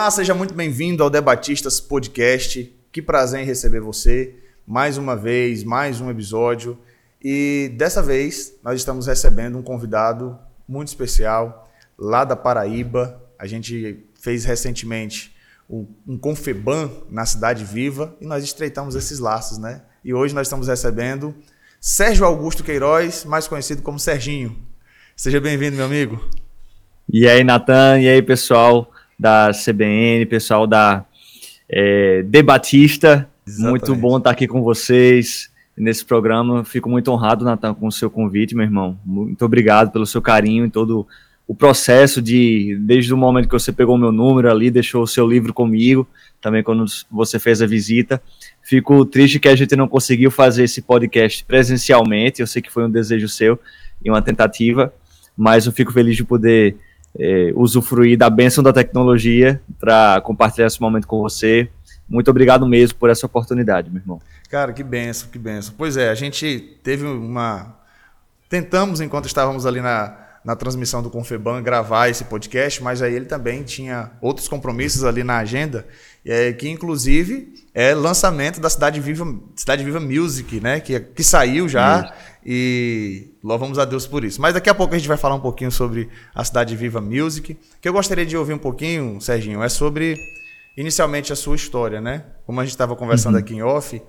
Olá, seja muito bem-vindo ao Debatistas Podcast. Que prazer em receber você mais uma vez, mais um episódio. E dessa vez nós estamos recebendo um convidado muito especial lá da Paraíba. A gente fez recentemente um Confeban na Cidade Viva e nós estreitamos esses laços, né? E hoje nós estamos recebendo Sérgio Augusto Queiroz, mais conhecido como Serginho. Seja bem-vindo, meu amigo. E aí, Natan, e aí, pessoal da CBN, pessoal da é, Debatista. Exatamente. Muito bom estar aqui com vocês nesse programa. Fico muito honrado, Natan, com o seu convite, meu irmão. Muito obrigado pelo seu carinho em todo o processo de, desde o momento que você pegou meu número ali, deixou o seu livro comigo, também quando você fez a visita. Fico triste que a gente não conseguiu fazer esse podcast presencialmente. Eu sei que foi um desejo seu e uma tentativa, mas eu fico feliz de poder é, usufruir da bênção da tecnologia para compartilhar esse momento com você. Muito obrigado mesmo por essa oportunidade, meu irmão. Cara, que benção, que benção. Pois é, a gente teve uma. Tentamos, enquanto estávamos ali na, na transmissão do Confeban, gravar esse podcast, mas aí ele também tinha outros compromissos ali na agenda, é, que inclusive é lançamento da Cidade Viva, Cidade Viva Music, né? Que, que saiu já. E louvamos a Deus por isso. Mas daqui a pouco a gente vai falar um pouquinho sobre a Cidade Viva Music. que eu gostaria de ouvir um pouquinho, Serginho, é sobre inicialmente a sua história, né? Como a gente estava conversando uhum. aqui em off, uh,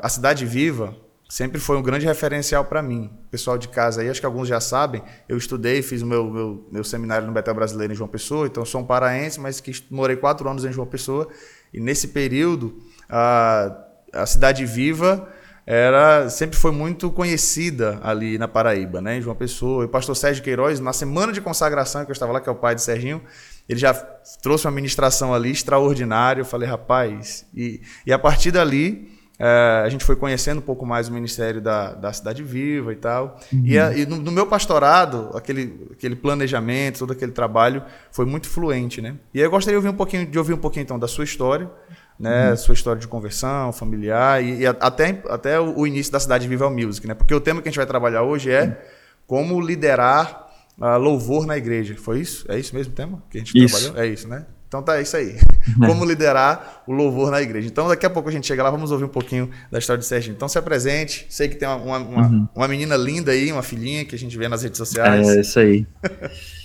a Cidade Viva sempre foi um grande referencial para mim. pessoal de casa aí, acho que alguns já sabem, eu estudei, fiz o meu, meu, meu seminário no Betel Brasileiro em João Pessoa, então sou um paraense, mas que morei quatro anos em João Pessoa. E nesse período, uh, a Cidade Viva era sempre foi muito conhecida ali na Paraíba, né? Em João Pessoa. E o pastor Sérgio Queiroz, na semana de consagração que eu estava lá, que é o pai de Serginho, ele já trouxe uma ministração ali extraordinária. Eu falei, rapaz. E, e a partir dali, é, a gente foi conhecendo um pouco mais o ministério da, da Cidade Viva e tal. Uhum. E, a, e no, no, meu pastorado, aquele, aquele planejamento, todo aquele trabalho foi muito fluente, né? E aí eu gostaria de ouvir um pouquinho, de ouvir um pouquinho então da sua história né? Uhum. Sua história de conversão, familiar e, e, até, até o início da Cidade Viva Music, né? Porque o tema que a gente vai trabalhar hoje é como liderar uh, louvor na igreja. Foi isso? É isso mesmo o tema que a gente isso. trabalhou? É isso, né? Então tá, é isso aí. É. Como liderar o louvor na igreja. Então daqui a pouco a gente chega lá, vamos ouvir um pouquinho da história de Serginho. Então se apresente. Sei que tem uma, uma, uhum. uma menina linda aí, uma filhinha que a gente vê nas redes sociais. É, isso aí.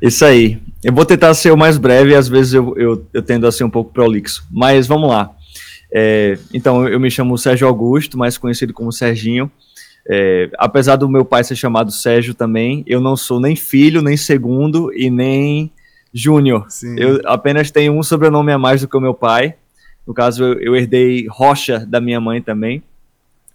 Isso aí. Eu vou tentar ser o mais breve, às vezes eu, eu, eu tendo a ser um pouco prolixo. Mas vamos lá. É, então, eu me chamo Sérgio Augusto, mais conhecido como Serginho. É, apesar do meu pai ser chamado Sérgio também, eu não sou nem filho, nem segundo e nem júnior. Eu apenas tenho um sobrenome a mais do que o meu pai. No caso, eu, eu herdei Rocha da minha mãe também.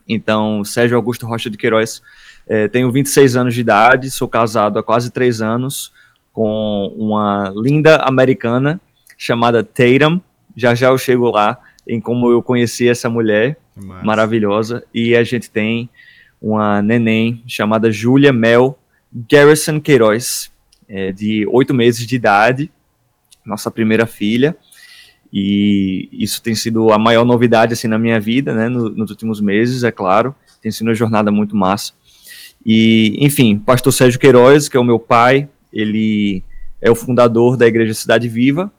Então, Sérgio Augusto Rocha de Queiroz. É, tenho 26 anos de idade, sou casado há quase três anos com uma linda americana chamada Tatum. Já já eu chego lá em como eu conheci essa mulher maravilhosa. E a gente tem uma neném chamada Julia Mel Garrison Queiroz, é, de oito meses de idade, nossa primeira filha. E isso tem sido a maior novidade assim na minha vida, né, no, nos últimos meses, é claro. Tem sido uma jornada muito massa. E, enfim, pastor Sérgio Queiroz, que é o meu pai, ele é o fundador da Igreja Cidade Viva,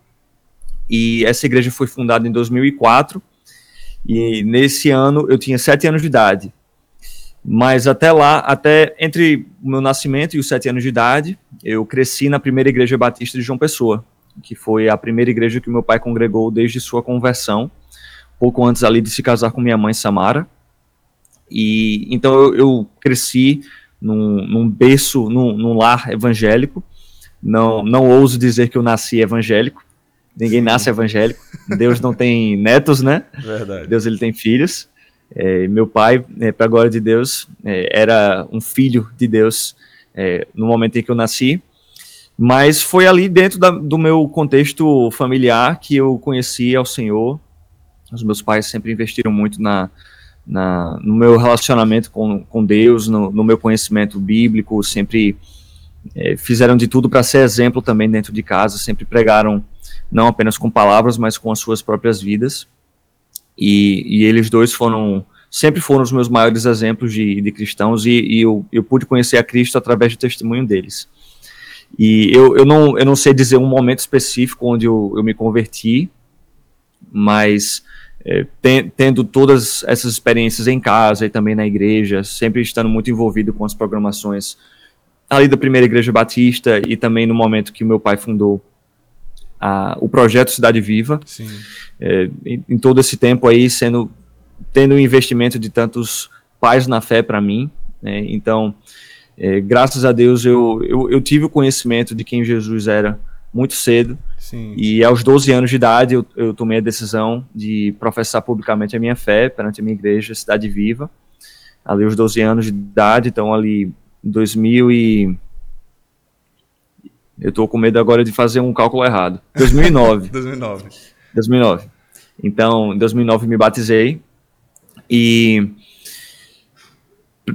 e essa igreja foi fundada em 2004, e nesse ano eu tinha sete anos de idade. Mas até lá, até entre o meu nascimento e os sete anos de idade, eu cresci na primeira igreja batista de João Pessoa, que foi a primeira igreja que meu pai congregou desde sua conversão, pouco antes ali de se casar com minha mãe Samara. E então eu, eu cresci num, num berço, num, num, lar evangélico. Não, não ouso dizer que eu nasci evangélico. Ninguém Sim. nasce evangélico. Deus não tem netos, né? Verdade. Deus ele tem filhos. É, meu pai, é, para a glória de Deus, é, era um filho de Deus é, no momento em que eu nasci. Mas foi ali dentro da, do meu contexto familiar que eu conheci ao Senhor. Os meus pais sempre investiram muito na, na, no meu relacionamento com, com Deus, no, no meu conhecimento bíblico, sempre é, fizeram de tudo para ser exemplo também dentro de casa, sempre pregaram não apenas com palavras, mas com as suas próprias vidas. E, e eles dois foram, sempre foram os meus maiores exemplos de, de cristãos, e, e eu, eu pude conhecer a Cristo através do testemunho deles. E eu, eu, não, eu não sei dizer um momento específico onde eu, eu me converti, mas é, ten, tendo todas essas experiências em casa e também na igreja, sempre estando muito envolvido com as programações ali da primeira igreja batista e também no momento que meu pai fundou a, o projeto Cidade Viva. É, em, em, todo esse tempo aí, sendo tendo um investimento de tantos pais na fé para mim. Né? Então, é, graças a Deus, eu, eu, eu, tive o conhecimento de quem Jesus era muito cedo. Sim. E aos 12 anos de idade, eu, eu tomei a decisão de professar publicamente a minha fé perante a minha igreja, Cidade Viva. Ali, aos 12 anos de idade, então, ali, em 2000 e eu estou com medo agora de fazer um cálculo errado. 2009. 2009. 2009. Então, em 2009 me batizei e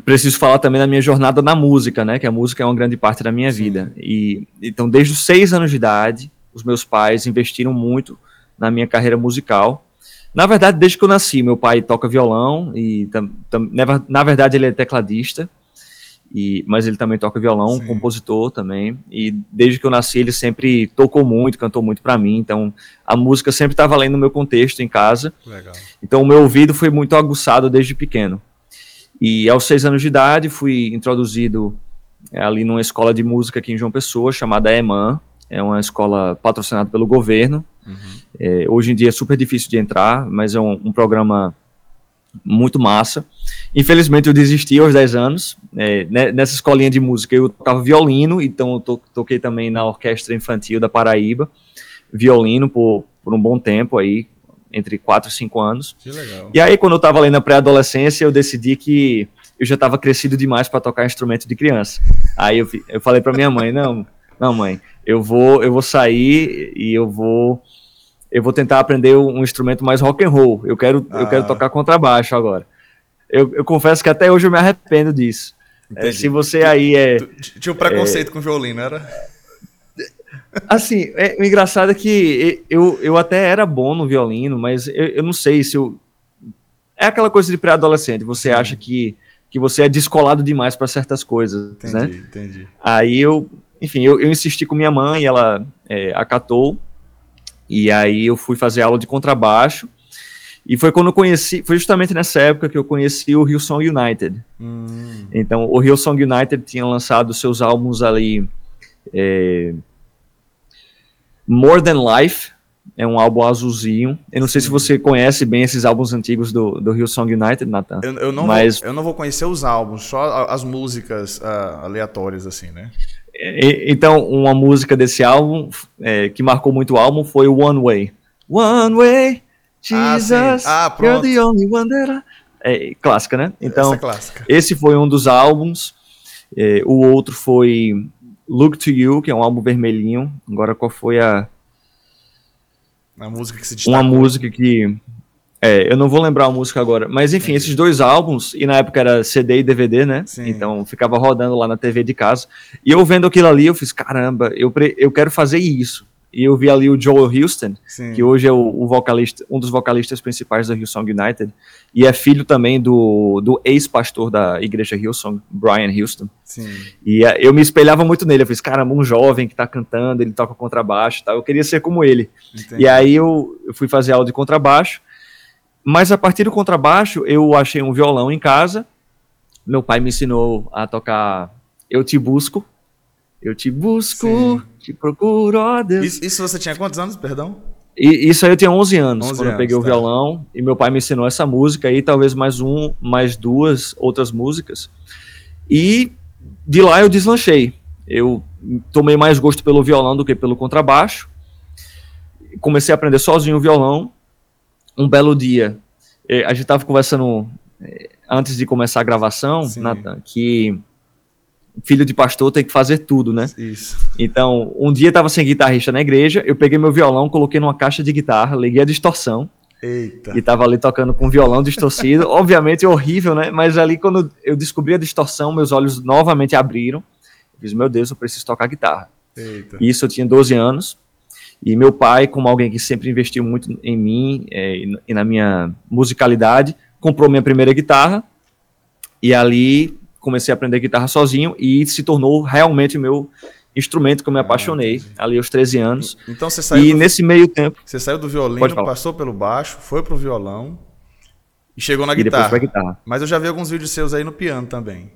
preciso falar também da minha jornada na música, né? Que a música é uma grande parte da minha Sim. vida. E então, desde os seis anos de idade, os meus pais investiram muito na minha carreira musical. Na verdade, desde que eu nasci, meu pai toca violão e na verdade ele é tecladista e, mas ele também toca violão, Sim. compositor também. E desde que eu nasci, ele sempre tocou muito, cantou muito para mim. Então, a música sempre estava além no meu contexto em casa. Legal. Então, o meu ouvido foi muito aguçado desde pequeno. E aos seis anos de idade, fui introduzido é, ali numa escola de música aqui em João Pessoa, chamada EMAN. É uma escola patrocinada pelo governo. Uhum. É, hoje em dia é super difícil de entrar, mas é um, um programa muito massa. Infelizmente eu desisti aos 10 anos. É, né, nessa escolinha de música eu tocava violino, então eu to toquei também na orquestra infantil da Paraíba, violino por, por um bom tempo aí, entre 4 e 5 anos. E aí quando eu estava ali na pré-adolescência, eu decidi que eu já estava crescido demais para tocar instrumento de criança. Aí eu, eu falei para minha mãe, não, não mãe, eu vou eu vou sair e eu vou eu vou tentar aprender um instrumento mais rock and roll. Eu quero, ah. eu quero ah. tocar contrabaixo agora. Eu, eu, confesso que até hoje eu me arrependo disso. É, se você aí é. Tinha um preconceito é, com violino, era? Assim, é, o engraçado é que eu, eu até era bom no violino, mas eu, eu não sei se eu. É aquela coisa de pré-adolescente, você acha que, que você é descolado demais para certas coisas, entendi, né? Entendi. Aí eu, enfim, eu, eu insisti com minha mãe, ela é, acatou, e aí eu fui fazer aula de contrabaixo. E foi quando eu conheci, foi justamente nessa época que eu conheci o Hillsong United. Hum. Então, o Hillsong United tinha lançado seus álbuns ali. É, More Than Life, é um álbum azulzinho. Eu não sei se você conhece bem esses álbuns antigos do, do Hillsong United, Nathan. Eu, eu, não mas... vou, eu não vou conhecer os álbuns, só as músicas uh, aleatórias, assim, né? Então, uma música desse álbum é, que marcou muito o álbum foi One Way. One Way, Jesus, ah, ah, you're the only one that I... É clássica, né? Então, é clássica. esse foi um dos álbuns. É, o outro foi Look to You, que é um álbum vermelhinho. Agora, qual foi a. A música que se destacou. Uma música que é, eu não vou lembrar a música agora, mas enfim, esses dois álbuns, e na época era CD e DVD, né? Sim. Então ficava rodando lá na TV de casa. E eu vendo aquilo ali, eu fiz, caramba, eu, eu quero fazer isso. E eu vi ali o Joel Houston, Sim. que hoje é o, vocalista, um dos vocalistas principais da Hillsong United, e é filho também do, do ex-pastor da igreja Hillsong, Brian Houston. Sim. E uh, eu me espelhava muito nele, eu fiz, caramba, um jovem que tá cantando, ele toca contrabaixo e tal, eu queria ser como ele. Entendi. E aí eu, eu fui fazer aula de contrabaixo, mas a partir do contrabaixo, eu achei um violão em casa. Meu pai me ensinou a tocar Eu Te Busco. Eu te busco, Sim. te procuro, ó Deus. Isso, isso, você tinha quantos anos, perdão? E, isso aí eu tinha 11 anos, 11 quando anos, eu peguei tá. o violão. E meu pai me ensinou essa música e talvez mais um, mais duas outras músicas. E de lá eu deslanchei. Eu tomei mais gosto pelo violão do que pelo contrabaixo. Comecei a aprender sozinho o violão um belo dia, é, a gente estava conversando é, antes de começar a gravação, Nathan, que filho de pastor tem que fazer tudo, né? Isso. Então, um dia estava sem guitarrista na igreja, eu peguei meu violão, coloquei numa caixa de guitarra, liguei a distorção. Eita. E tava ali tocando com violão distorcido, obviamente horrível, né? Mas ali quando eu descobri a distorção, meus olhos novamente abriram. Eu fiz, meu Deus, eu preciso tocar guitarra. Eita. Isso eu tinha 12 anos. E meu pai, como alguém que sempre investiu muito em mim é, e na minha musicalidade, comprou minha primeira guitarra e ali comecei a aprender guitarra sozinho e se tornou realmente meu instrumento que eu me apaixonei ah, ali aos 13 anos. Então você saiu E do, nesse meio tempo. Você saiu do violino, passou pelo baixo, foi pro violão e chegou na e guitarra. guitarra. Mas eu já vi alguns vídeos seus aí no piano também.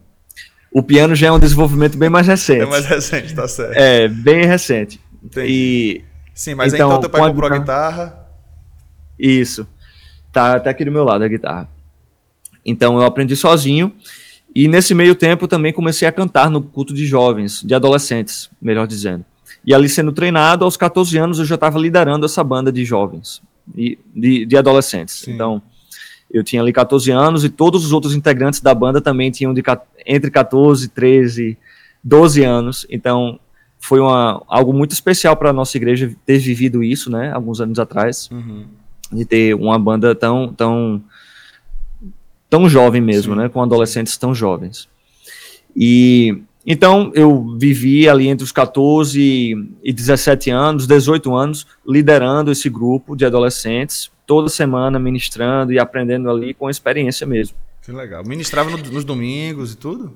O piano já é um desenvolvimento bem mais recente. É mais recente, tá certo. É, bem recente. Entendi. E Sim, mas então, então teu pai comprou a guitarra. Isso. Tá, tá aqui do meu lado a guitarra. Então eu aprendi sozinho. E nesse meio tempo também comecei a cantar no culto de jovens, de adolescentes, melhor dizendo. E ali sendo treinado, aos 14 anos eu já estava liderando essa banda de jovens, de, de, de adolescentes. Sim. Então eu tinha ali 14 anos e todos os outros integrantes da banda também tinham de, entre 14, 13, 12 anos. Então foi uma, algo muito especial para a nossa igreja ter vivido isso, né, alguns anos atrás, uhum. de ter uma banda tão, tão tão jovem mesmo, Sim. né, com adolescentes tão jovens. E então eu vivi ali entre os 14 e 17 anos, 18 anos, liderando esse grupo de adolescentes, toda semana ministrando e aprendendo ali com experiência mesmo. Que legal. Ministrava no, nos domingos e tudo?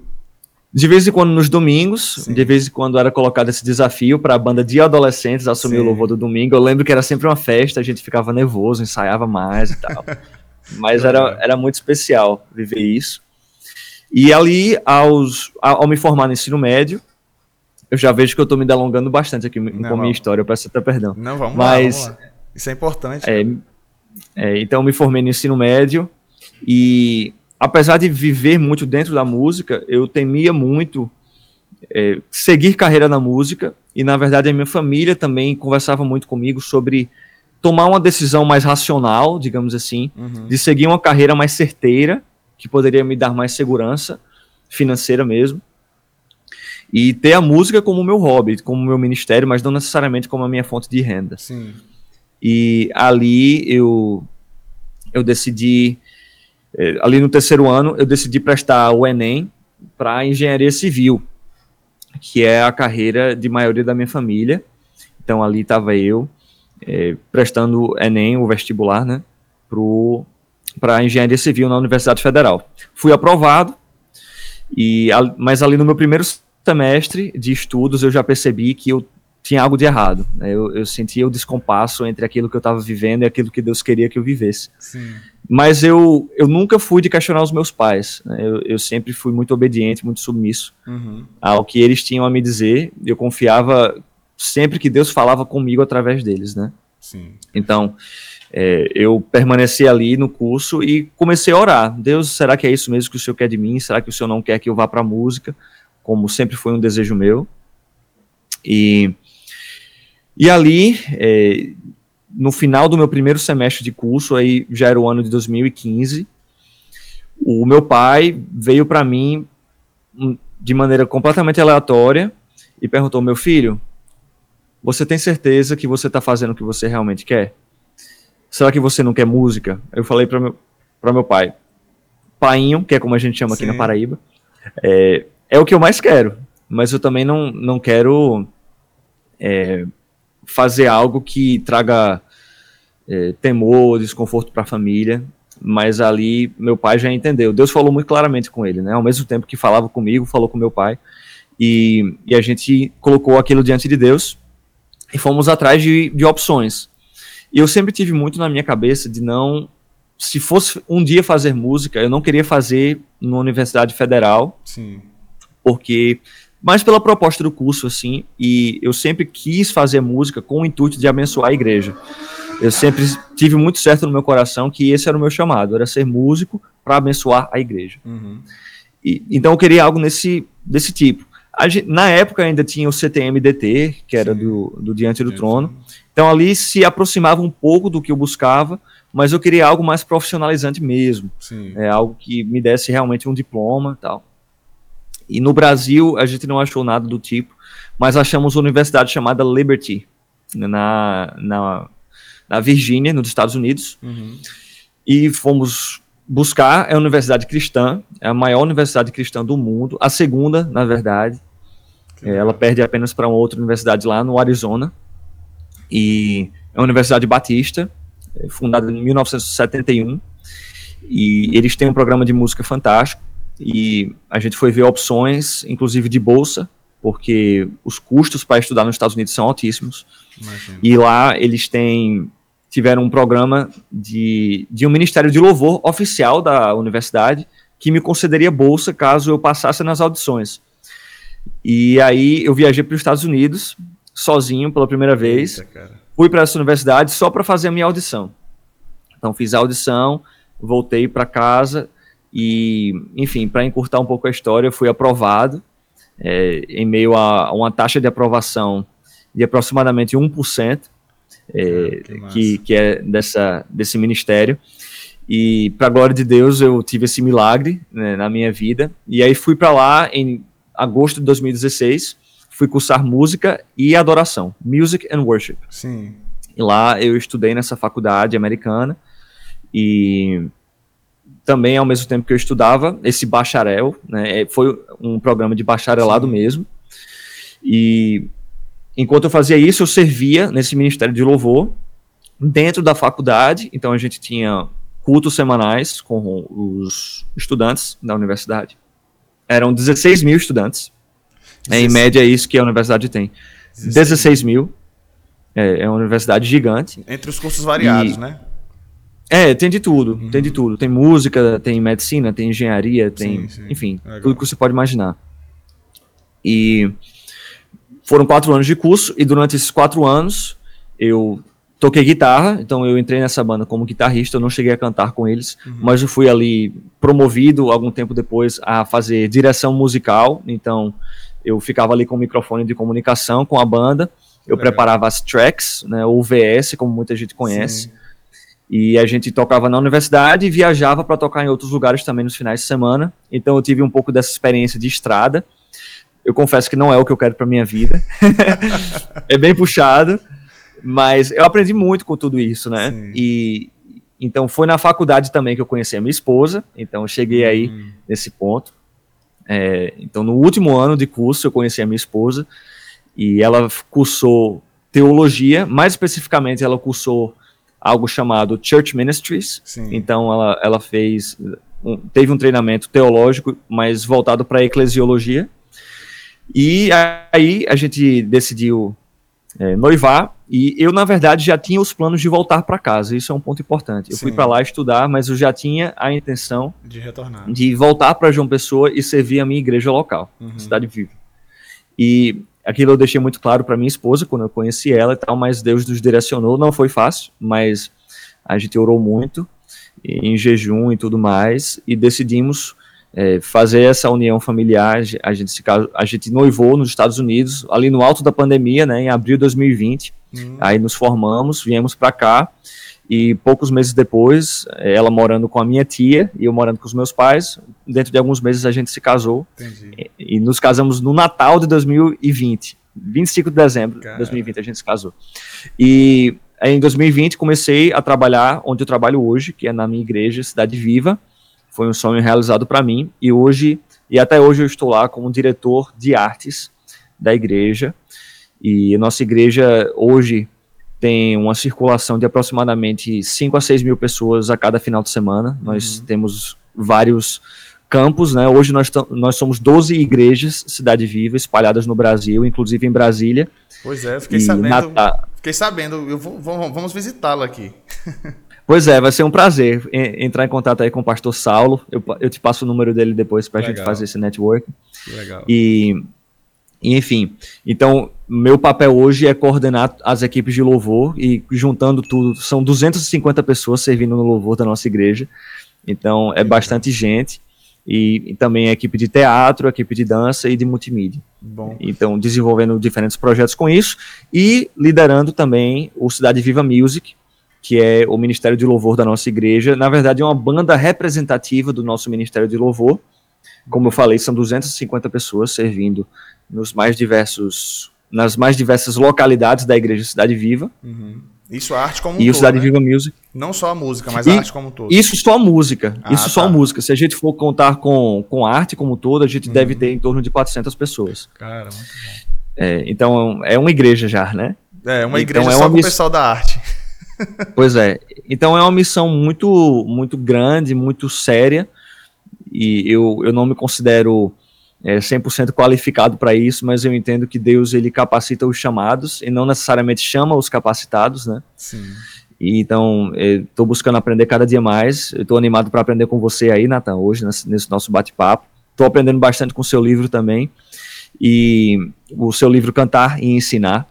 De vez em quando nos domingos, Sim. de vez em quando era colocado esse desafio para a banda de adolescentes assumir Sim. o louvor do domingo. Eu lembro que era sempre uma festa, a gente ficava nervoso, ensaiava mais e tal. Mas era, era muito especial viver isso. E ali, aos, ao me formar no ensino médio, eu já vejo que eu estou me delongando bastante aqui Não, com a minha história, eu peço até perdão. Não, vamos Mas, lá, vamos lá. Isso é importante. É, é, então, eu me formei no ensino médio e, apesar de viver muito dentro da música, eu temia muito é, seguir carreira na música e, na verdade, a minha família também conversava muito comigo sobre tomar uma decisão mais racional, digamos assim, uhum. de seguir uma carreira mais certeira, que poderia me dar mais segurança financeira mesmo. E ter a música como meu hobby, como meu ministério, mas não necessariamente como a minha fonte de renda. Sim. E ali eu eu decidi ali no terceiro ano eu decidi prestar o ENEM para engenharia civil, que é a carreira de maioria da minha família. Então ali estava eu é, prestando Enem, o vestibular, né, para engenharia civil na Universidade Federal. Fui aprovado, e, mas ali no meu primeiro semestre de estudos eu já percebi que eu tinha algo de errado. Né? Eu, eu sentia o descompasso entre aquilo que eu estava vivendo e aquilo que Deus queria que eu vivesse. Sim. Mas eu, eu nunca fui de questionar os meus pais. Né? Eu, eu sempre fui muito obediente, muito submisso uhum. ao que eles tinham a me dizer. Eu confiava sempre que Deus falava comigo através deles, né? Sim. Então, é, eu permaneci ali no curso e comecei a orar. Deus, será que é isso mesmo que o Senhor quer de mim? Será que o Senhor não quer que eu vá para a música? Como sempre foi um desejo meu. E, e ali, é, no final do meu primeiro semestre de curso, aí já era o ano de 2015, o meu pai veio para mim hum, de maneira completamente aleatória e perguntou: Meu filho, você tem certeza que você está fazendo o que você realmente quer? Será que você não quer música? Eu falei para meu, meu pai, painho, que é como a gente chama Sim. aqui na Paraíba, é, é o que eu mais quero, mas eu também não, não quero é, fazer algo que traga é, temor, desconforto para a família, mas ali meu pai já entendeu. Deus falou muito claramente com ele, né? Ao mesmo tempo que falava comigo, falou com meu pai, e, e a gente colocou aquilo diante de Deus e fomos atrás de, de opções. E eu sempre tive muito na minha cabeça de não. Se fosse um dia fazer música, eu não queria fazer numa universidade federal. Sim. Porque. Mas pela proposta do curso, assim, e eu sempre quis fazer música com o intuito de abençoar a igreja. Eu sempre tive muito certo no meu coração que esse era o meu chamado, era ser músico para abençoar a igreja. Uhum. E, então eu queria algo nesse, desse tipo. Gente, na época ainda tinha o CTM-DT, que era do, do Diante do Trono. Então ali se aproximava um pouco do que eu buscava, mas eu queria algo mais profissionalizante mesmo. É algo que me desse realmente um diploma tal. E no Brasil a gente não achou nada do tipo, mas achamos uma universidade chamada Liberty, na, na, na Virgínia, nos Estados Unidos. Uhum. E fomos buscar, é a universidade cristã, é a maior universidade cristã do mundo, a segunda, na verdade. É, ela perde apenas para uma outra universidade lá no Arizona. E é uma universidade batista, é, fundada em 1971. E eles têm um programa de música fantástico. E a gente foi ver opções, inclusive de bolsa, porque os custos para estudar nos Estados Unidos são altíssimos. Imagina. E lá eles têm tiveram um programa de, de um Ministério de Louvor oficial da universidade que me concederia bolsa caso eu passasse nas audições. E aí eu viajei para os Estados Unidos sozinho pela primeira vez. Eita, fui para essa universidade só para fazer a minha audição. Então fiz a audição, voltei para casa e, enfim, para encurtar um pouco a história, fui aprovado é, em meio a uma taxa de aprovação de aproximadamente 1%, é, ah, que, que é dessa, desse ministério. E, para a glória de Deus, eu tive esse milagre né, na minha vida. E aí fui para lá em agosto de 2016, fui cursar música e adoração, Music and Worship. Sim. E lá eu estudei nessa faculdade americana e também ao mesmo tempo que eu estudava esse bacharel, né, é, foi um programa de bacharelado Sim. mesmo. E enquanto eu fazia isso, eu servia nesse ministério de louvor dentro da faculdade. Então a gente tinha cultos semanais com os estudantes da universidade. Eram 16 mil estudantes. É, em média é isso que a universidade tem. 16, 16 mil. É, é, uma universidade gigante. Entre os cursos variados, e, né? É, tem de tudo, uhum. tem de tudo. Tem música, tem medicina, tem engenharia, tem, sim, sim. enfim, Legal. tudo que você pode imaginar. E foram quatro anos de curso, e durante esses quatro anos eu toquei guitarra, então eu entrei nessa banda como guitarrista, eu não cheguei a cantar com eles, uhum. mas eu fui ali promovido algum tempo depois a fazer direção musical, então eu ficava ali com o microfone de comunicação com a banda, eu Legal. preparava as tracks, né, ou VS, como muita gente conhece. Sim e a gente tocava na universidade e viajava para tocar em outros lugares também nos finais de semana. Então eu tive um pouco dessa experiência de estrada. Eu confesso que não é o que eu quero para minha vida. é bem puxado, mas eu aprendi muito com tudo isso, né? Sim. E então foi na faculdade também que eu conheci a minha esposa. Então eu cheguei aí hum. nesse ponto. É, então no último ano de curso eu conheci a minha esposa e ela cursou teologia, mais especificamente ela cursou algo chamado Church Ministries. Sim. Então ela, ela fez um, teve um treinamento teológico, mas voltado para eclesiologia. E aí a gente decidiu é, noivar e eu na verdade já tinha os planos de voltar para casa. Isso é um ponto importante. Eu Sim. fui para lá estudar, mas eu já tinha a intenção de retornar, de voltar para João Pessoa e servir a minha igreja local, uhum. Cidade Viva. E Aquilo eu deixei muito claro para minha esposa quando eu conheci ela e tal, mas Deus nos direcionou. Não foi fácil, mas a gente orou muito em jejum e tudo mais e decidimos é, fazer essa união familiar. A gente se a gente noivou nos Estados Unidos ali no alto da pandemia, né, em abril de 2020. Hum. Aí nos formamos, viemos para cá e poucos meses depois, ela morando com a minha tia e eu morando com os meus pais, dentro de alguns meses a gente se casou. E, e, nos casamos no Natal de 2020. 25 de dezembro de 2020 a gente se casou. E em 2020 comecei a trabalhar onde eu trabalho hoje, que é na minha igreja, Cidade Viva. Foi um sonho realizado para mim e hoje e até hoje eu estou lá como diretor de artes da igreja. E nossa igreja hoje tem uma circulação de aproximadamente 5 a 6 mil pessoas a cada final de semana. Uhum. Nós temos vários campos, né? Hoje nós, nós somos 12 igrejas Cidade Viva espalhadas no Brasil, inclusive em Brasília. Pois é, fiquei sabendo. Fiquei sabendo, eu vou, vamos visitá-lo aqui. Pois é, vai ser um prazer entrar em contato aí com o pastor Saulo. Eu, eu te passo o número dele depois para a gente fazer esse network. Legal. E enfim, então meu papel hoje é coordenar as equipes de louvor e juntando tudo, são 250 pessoas servindo no louvor da nossa igreja. Então é bastante gente e, e também a equipe de teatro, a equipe de dança e de multimídia. Bom. Então desenvolvendo diferentes projetos com isso e liderando também o Cidade Viva Music, que é o ministério de louvor da nossa igreja. Na verdade é uma banda representativa do nosso ministério de louvor. Como eu falei, são 250 pessoas servindo nos mais diversos, nas mais diversas localidades da Igreja Cidade Viva. Uhum. Isso a arte como um e todo. E Cidade né? Viva Music. Não só a música, mas e a arte como um todo. Isso só a música. Ah, isso tá. só a música. Se a gente for contar com, com a arte como um todo, a gente uhum. deve ter em torno de 400 pessoas. Cara, muito bom. É, então é uma igreja já, né? É, uma igreja então, é só com o pessoal da arte. pois é. Então é uma missão muito, muito grande, muito séria. E eu, eu não me considero é, 100% qualificado para isso, mas eu entendo que Deus ele capacita os chamados e não necessariamente chama os capacitados, né? Sim. E, então, estou buscando aprender cada dia mais. Estou animado para aprender com você aí, Nathan, hoje, nesse, nesse nosso bate-papo. Estou aprendendo bastante com o seu livro também. E o seu livro Cantar e Ensinar.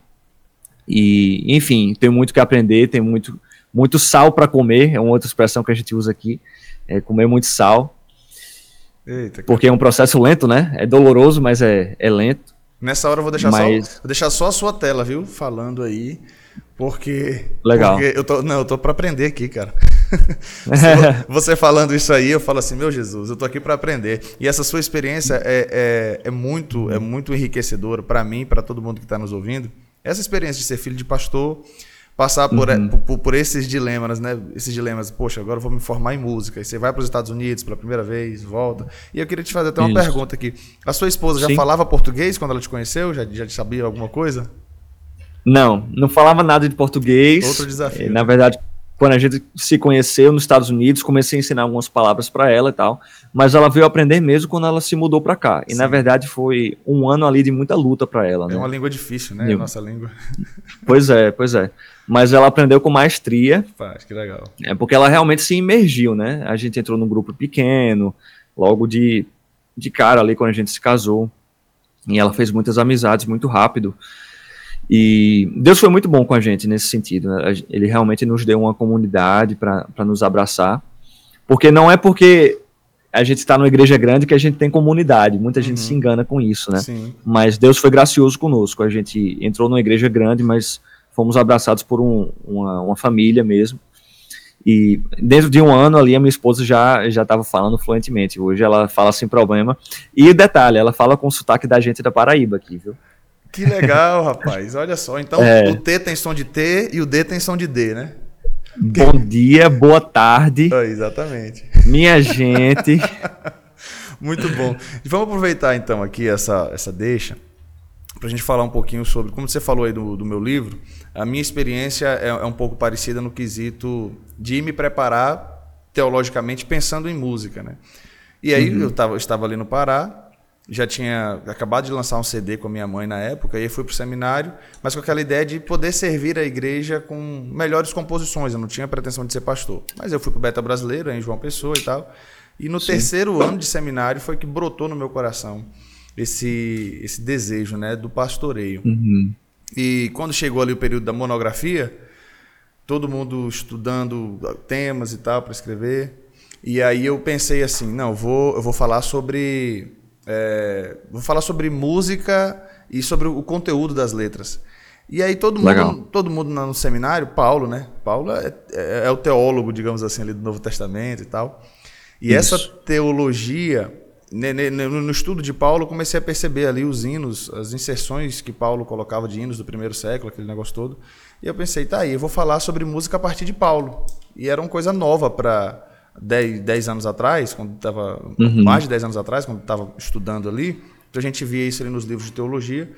E, enfim, tem muito que aprender, tem muito, muito sal para comer, é uma outra expressão que a gente usa aqui, é comer muito sal. Eita, porque é um processo lento, né? É doloroso, mas é, é lento. Nessa hora eu vou deixar, mas... só, vou deixar só a sua tela, viu? Falando aí. Porque. Legal. Porque eu tô, não, eu tô para aprender aqui, cara. você falando isso aí, eu falo assim, meu Jesus, eu tô aqui para aprender. E essa sua experiência é, é, é muito, é muito enriquecedora para mim, para todo mundo que está nos ouvindo. Essa experiência de ser filho de pastor, passar por, uhum. por, por, esses dilemas, né? Esses dilemas, poxa, agora eu vou me formar em música. E você vai para os Estados Unidos pela primeira vez, volta. E eu queria te fazer até uma isso. pergunta aqui. A sua esposa já Sim. falava português quando ela te conheceu? Já, já sabia alguma coisa? Não, não falava nada de português. Outro desafio. Na verdade, quando a gente se conheceu nos Estados Unidos, comecei a ensinar algumas palavras para ela e tal, mas ela veio aprender mesmo quando ela se mudou para cá. E Sim. na verdade foi um ano ali de muita luta para ela. É né? uma língua difícil, né? A nossa língua. Pois é, pois é. Mas ela aprendeu com maestria. Faz, que legal. É porque ela realmente se imergiu, né? A gente entrou num grupo pequeno, logo de, de cara ali quando a gente se casou. E ela fez muitas amizades muito rápido. E Deus foi muito bom com a gente nesse sentido. Né? Ele realmente nos deu uma comunidade para nos abraçar. Porque não é porque a gente está numa igreja grande que a gente tem comunidade. Muita uhum. gente se engana com isso, né? Sim. Mas Deus foi gracioso conosco. A gente entrou numa igreja grande, mas fomos abraçados por um, uma, uma família mesmo. E dentro de um ano ali, a minha esposa já já estava falando fluentemente. Hoje ela fala sem problema. E detalhe, ela fala com o sotaque da gente da Paraíba aqui, viu? Que legal, rapaz. Olha só. Então, é. o T tem som de T e o D tem som de D, né? Bom dia, boa tarde. É, exatamente. Minha gente. Muito bom. Vamos aproveitar então aqui essa, essa deixa para a gente falar um pouquinho sobre, como você falou aí do, do meu livro, a minha experiência é, é, um pouco parecida no quesito de me preparar teologicamente pensando em música, né? E aí uhum. eu, tava, eu estava ali no Pará, já tinha acabado de lançar um CD com a minha mãe na época, e aí fui para o seminário, mas com aquela ideia de poder servir a igreja com melhores composições. Eu não tinha pretensão de ser pastor. Mas eu fui para o Beta Brasileiro, em João Pessoa e tal. E no Sim. terceiro ano de seminário foi que brotou no meu coração esse, esse desejo né, do pastoreio. Uhum. E quando chegou ali o período da monografia, todo mundo estudando temas e tal para escrever. E aí eu pensei assim, não, vou, eu vou falar sobre é, vou falar sobre música e sobre o conteúdo das letras. E aí todo mundo, todo mundo no seminário, Paulo, né? Paulo é, é, é, o teólogo, digamos assim, ali do Novo Testamento e tal. E Isso. essa teologia, no estudo de Paulo, comecei a perceber ali os hinos, as inserções que Paulo colocava de hinos do primeiro século, aquele negócio todo. E eu pensei, tá aí, eu vou falar sobre música a partir de Paulo. E era uma coisa nova para 10, 10 anos atrás, quando estava. Uhum. Mais de 10 anos atrás, quando estava estudando ali, a gente via isso ali nos livros de teologia.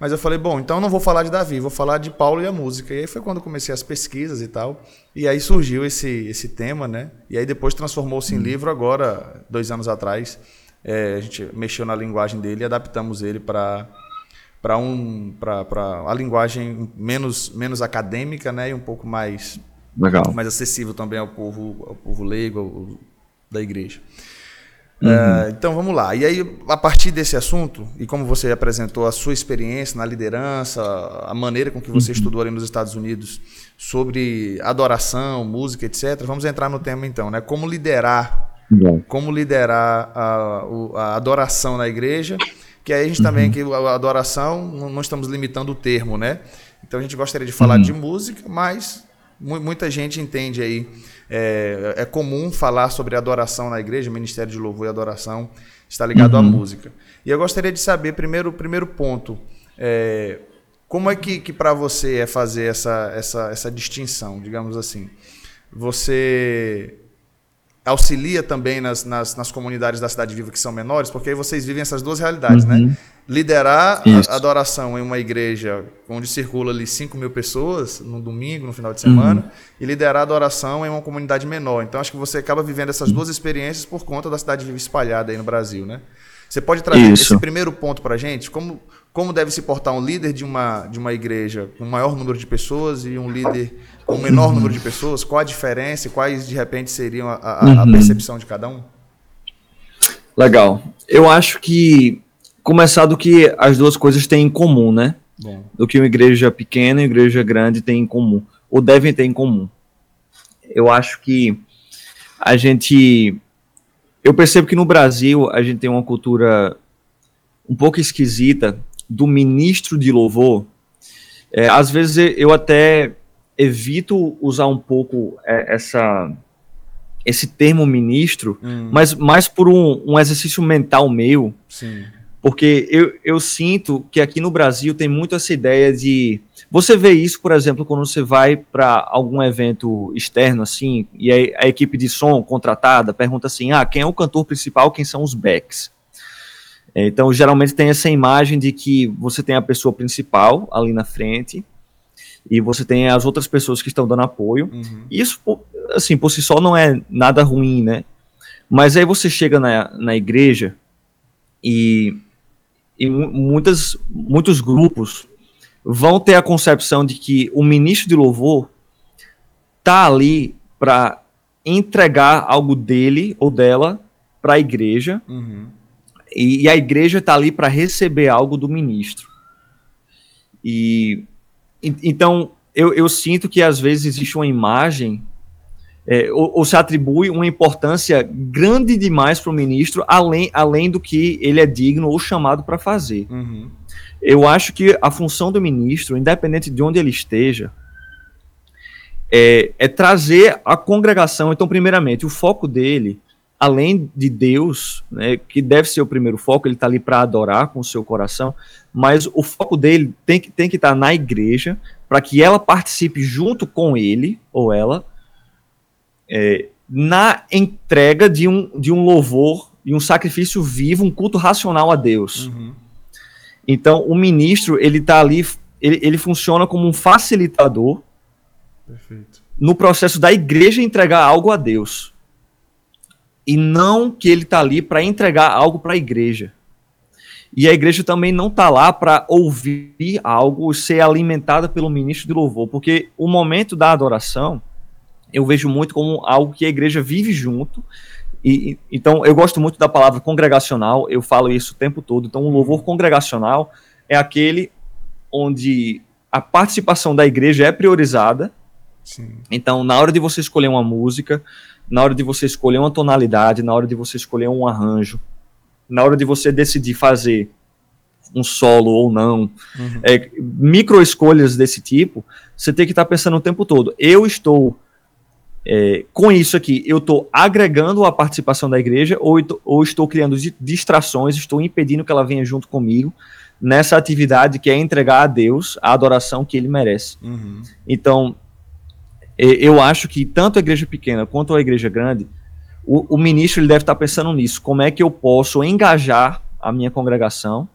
Mas eu falei, bom, então não vou falar de Davi, vou falar de Paulo e a música. E aí foi quando comecei as pesquisas e tal. E aí surgiu esse, esse tema, né? E aí depois transformou-se em uhum. livro agora, dois anos atrás. É, a gente mexeu na linguagem dele e adaptamos ele para para um para a linguagem menos menos acadêmica né e um pouco mais Legal. mais acessível também ao povo, ao povo leigo ao, da igreja. Uhum. Uh, então vamos lá. E aí, a partir desse assunto, e como você apresentou a sua experiência na liderança, a maneira com que você uhum. estudou ali nos Estados Unidos sobre adoração, música, etc., vamos entrar no tema então, né? Como liderar, como liderar a, a, adoração na igreja, que aí a gente também, uhum. que a adoração, não estamos limitando o termo, né? Então a gente gostaria de falar uhum. de música, mas Muita gente entende aí. É, é, comum falar sobre adoração na igreja, Ministério de Louvor e Adoração está ligado uhum. à música. E eu gostaria de saber, primeiro, primeiro ponto, é, como é que, que para você é fazer essa, essa, essa distinção, digamos assim? Você auxilia também nas, nas, nas, comunidades da Cidade Viva que são menores, porque aí vocês vivem essas duas realidades, né? uhum. né? Liderar a adoração em uma igreja onde circula ali 5 mil pessoas no domingo, no final de semana, uhum. e liderar a adoração em uma comunidade menor. Então acho que você acaba vivendo essas duas experiências por conta da Cidade Viva espalhada aí no Brasil, né? Você pode trazer Isso. esse primeiro ponto para a gente? Como, como deve se portar um líder de uma, de uma igreja com maior número de pessoas e um líder com menor uhum. número de pessoas? Qual a diferença e quais, de repente, seriam a, a, a uhum. percepção de cada um? Legal. Eu acho que começar do que as duas coisas têm em comum, né? Bom. Do que uma igreja pequena e uma igreja grande têm em comum, ou devem ter em comum. Eu acho que a gente. Eu percebo que no Brasil a gente tem uma cultura um pouco esquisita do ministro de louvor. É, às vezes eu até evito usar um pouco é, essa esse termo ministro, hum. mas mais por um, um exercício mental meu. Sim porque eu, eu sinto que aqui no Brasil tem muito essa ideia de. Você vê isso, por exemplo, quando você vai para algum evento externo, assim, e a, a, equipe de som contratada pergunta assim: ah, quem é o cantor principal, quem são os backs? Então, geralmente tem essa imagem de que você tem a pessoa principal ali na frente e você tem as outras pessoas que estão dando apoio. Uhum. Isso, assim, por si só não é nada ruim, né? Mas aí você chega na, na igreja e e muitas, muitos grupos vão ter a concepção de que o ministro de louvor tá ali para entregar algo dele ou dela para a igreja uhum. e, e, a igreja está ali para receber algo do ministro. E então eu, eu, sinto que às vezes existe uma imagem é, ou, ou, se atribui uma importância grande demais para o ministro, além, além do que ele é digno ou chamado para fazer. Uhum. Eu acho que a função do ministro, independente de onde ele esteja, é, é, trazer a congregação. Então, primeiramente, o foco dele, além de Deus, né, que deve ser o primeiro foco, ele está ali para adorar com o seu coração, mas o foco dele tem que, tem que estar tá na igreja, para que ela participe junto com ele ou ela é, na entrega de um, de um louvor e um sacrifício vivo, um culto racional a Deus. Uhum. Então, o ministro, ele está ali, ele, ele funciona como um facilitador Perfeito. no processo da igreja entregar algo a Deus. E não que ele está ali para entregar algo para a igreja. E a igreja também não está lá para ouvir algo, ser alimentada pelo ministro de louvor, porque o momento da adoração eu vejo muito como algo que a igreja vive junto. E, então, eu gosto muito da palavra congregacional, eu falo isso o tempo todo. Então, o louvor congregacional é aquele onde a participação da igreja é priorizada. Sim. Então, na hora de você escolher uma música, na hora de você escolher uma tonalidade, na hora de você escolher um arranjo, na hora de você decidir fazer um solo ou não, uhum. é, micro escolhas desse tipo, você tem que estar pensando o tempo todo. Eu estou é, com isso aqui, eu estou agregando a participação da igreja ou, ou estou criando distrações, estou impedindo que ela venha junto comigo nessa atividade que é entregar a Deus a adoração que ele merece. Uhum. Então, eu acho que tanto a igreja pequena quanto a igreja grande, o, o ministro ele deve estar pensando nisso. Como é que eu posso engajar a minha congregação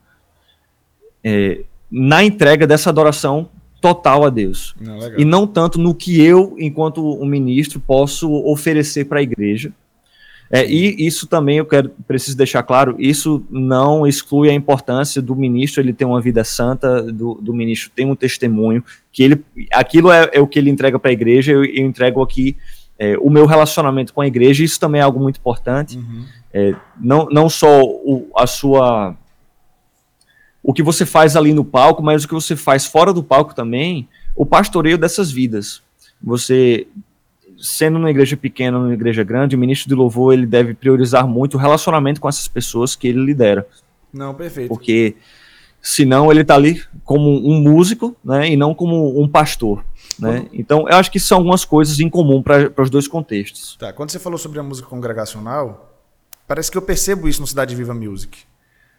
é, na entrega dessa adoração total a Deus. Não, e não tanto no que eu, enquanto um ministro, posso oferecer para a igreja. É, e isso também eu quero preciso deixar claro, isso não exclui a importância do ministro ele ter uma vida santa, do, do ministro ter um testemunho, que ele aquilo é, é o que ele entrega para a igreja, eu, eu, entrego aqui é, o meu relacionamento com a igreja, isso também é algo muito importante. Uhum. É, não, não só o, a sua o que você faz ali no palco, mas o que você faz fora do palco também, o pastoreio dessas vidas. Você, sendo numa igreja pequena ou numa igreja grande, o ministro de louvor ele deve priorizar muito o relacionamento com essas pessoas que ele lidera. Não, perfeito. Porque senão ele está ali como um músico, né, e não como um pastor. Né? Então, eu acho que são algumas coisas em comum para os dois contextos. Tá, quando você falou sobre a música congregacional, parece que eu percebo isso no Cidade Viva Music.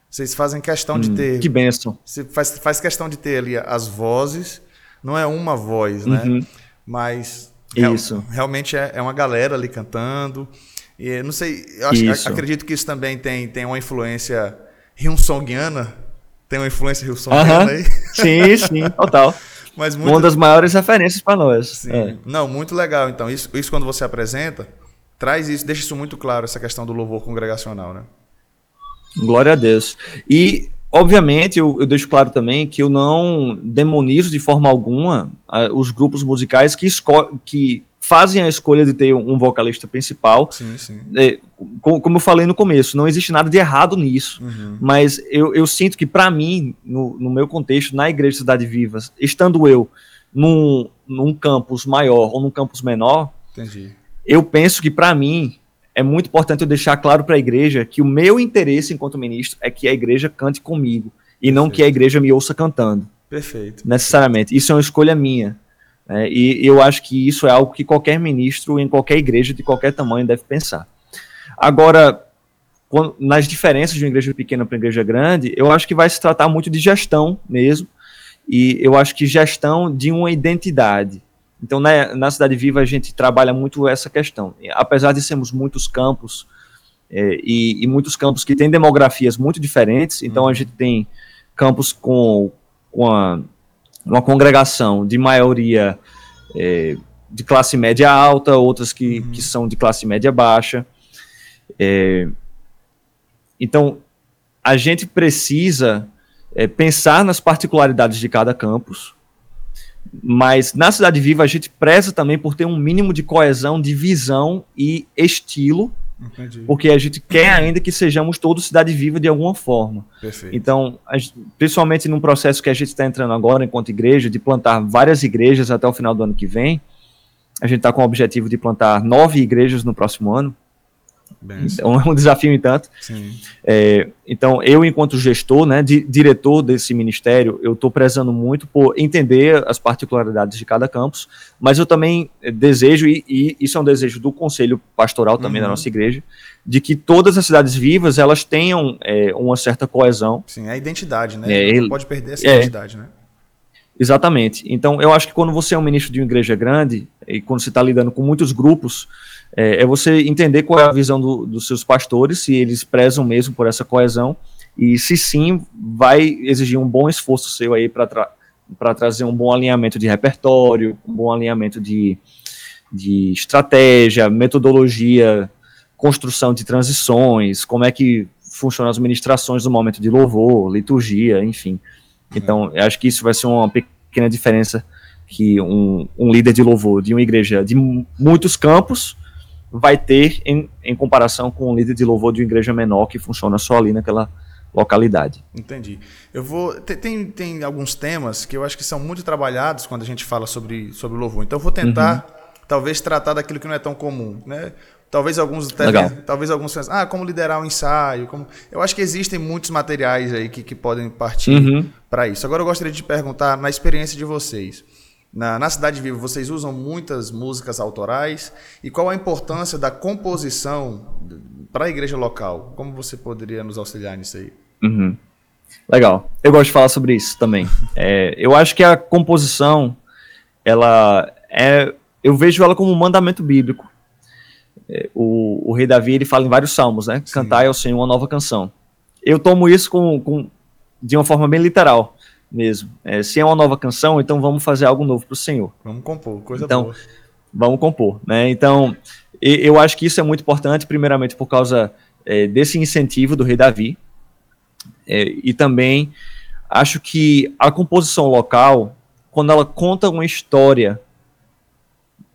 Vocês fazem questão hum, de ter. Que benção. Você faz, faz questão de ter ali as vozes. Não é uma voz, né? Uhum. Mas isso. Real, realmente é, é, uma galera ali cantando. E não sei, eu acho, acredito que isso também tem, tem uma influência Hyunsongiana. Tem uma influência Hyunsongiana uhum. aí? Sim, sim, total. Mas muito... Uma das maiores referências para nós. Sim. É. Não, muito legal. Então, isso, isso quando você apresenta, traz isso, deixa isso muito claro, essa questão do louvor congregacional, né? Glória a Deus. E, obviamente, eu, eu deixo claro também que eu não demonizo de forma alguma uh, os grupos musicais que, que fazem a escolha de ter um vocalista principal. Sim, sim. É, como eu falei no começo, não existe nada de errado nisso. Uhum. Mas eu, eu, sinto que, para mim, no, no, meu contexto, na Igreja Cidade Viva, estando eu num, num campus maior ou num campus menor, Entendi. eu penso que, para mim, é muito importante eu deixar claro para a igreja que o meu interesse enquanto ministro é que a igreja cante comigo e Perfeito. não que a igreja me ouça cantando. Perfeito. Necessariamente. Isso é uma escolha minha. É, e eu acho que isso é algo que qualquer ministro em qualquer igreja de qualquer tamanho deve pensar. Agora, quando, nas diferenças de uma igreja pequena para uma igreja grande, eu acho que vai se tratar muito de gestão mesmo, e eu acho que gestão de uma identidade. Então, na, na Cidade Viva, a gente trabalha muito essa questão. Apesar de sermos muitos campos, é, e, e, muitos campos que têm demografias muito diferentes, então a uhum. gente tem campos com, com a, uma congregação de maioria é, de classe média alta, outras que, uhum. que são de classe média baixa. É, então, a gente precisa é, pensar nas particularidades de cada campus, mas na Cidade Viva a gente preza também por ter um mínimo de coesão de visão e estilo Entendi. Porque a gente quer ainda que sejamos todos cidade viva de alguma forma. Perfeito. Então, principalmente num processo que a gente está entrando agora enquanto igreja, de plantar várias igrejas até o final do ano que vem, a gente está com o objetivo de plantar nove igrejas no próximo ano. Então é um desafio em tanto. É, então, eu, enquanto gestor, né, di diretor desse ministério, eu estou prezando muito por entender as particularidades de cada campus, mas eu também desejo, e, e isso é um desejo do conselho pastoral também uhum. da nossa igreja, de que todas as cidades vivas elas tenham é, uma certa coesão. Sim, é a identidade, né? É, Não pode perder essa é, identidade, né? Exatamente. Então, eu acho que quando você é um ministro de uma igreja grande, e quando você está lidando com muitos grupos, é, é, você entender qual é a visão do, dos seus pastores, se eles prezam mesmo por essa coesão, e se sim, vai exigir um bom esforço seu aí para tra trazer um bom alinhamento de repertório, um bom alinhamento de, de estratégia, metodologia, construção de transições, como é que funcionam as ministrações no momento de louvor, liturgia, enfim. Então, eu acho que isso vai ser uma pequena diferença que um, um líder de louvor de uma igreja de muitos campos vai ter em, em comparação com um líder de louvor de uma igreja menor que funciona só ali naquela localidade. Entendi. Eu vou tem, tem alguns temas que eu acho que são muito trabalhados quando a gente fala sobre sobre louvor. Então eu vou tentar uhum. talvez tratar daquilo que não é tão comum, né? Talvez alguns Legal. talvez alguns pensem, ah, como liderar um ensaio, como eu acho que existem muitos materiais aí que, que podem partir uhum. para isso. Agora eu gostaria de perguntar na experiência de vocês. Na, na Cidade Viva, vocês usam muitas músicas autorais. E qual a importância da composição para a igreja local? Como você poderia nos auxiliar nisso aí? Uhum. Legal. Eu gosto de falar sobre isso também. é, eu acho que a composição, ela é. Eu vejo ela como um mandamento bíblico. É, o, o, rei Davi ele fala em vários salmos, né? Sim. Cantar ao Senhor uma nova canção. Eu tomo isso com, com, de uma forma bem literal mesmo. É, se é uma nova canção, então vamos fazer algo novo para o Senhor. Vamos compor, coisa então, boa. Vamos compor, né? Então, eu acho que isso é muito importante, primeiramente por causa é, desse incentivo do rei Davi, é, e também acho que a composição local, quando ela conta uma história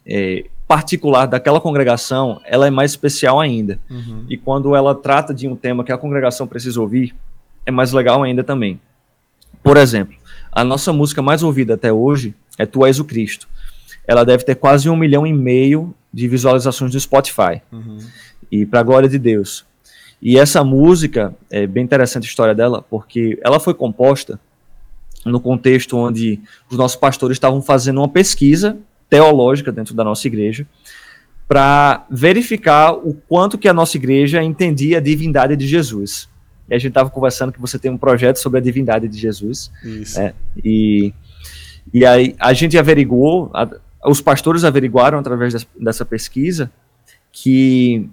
é, particular daquela congregação, ela é mais especial ainda. Uhum. E quando ela trata de um tema que a congregação precisa ouvir, é mais legal ainda também. Por exemplo, a nossa música mais ouvida até hoje é Tu És o Cristo. Ela deve ter quase um milhão e meio de visualizações no Spotify. Uhum. E para a glória de Deus. E essa música, é bem interessante a história dela, porque ela foi composta no contexto onde os nossos pastores estavam fazendo uma pesquisa teológica dentro da nossa igreja para verificar o quanto que a nossa igreja entendia a divindade de Jesus e a gente estava conversando que você tem um projeto sobre a divindade de Jesus. Isso. Né? E, e aí a gente averiguou, a, os pastores averiguaram através des, dessa pesquisa que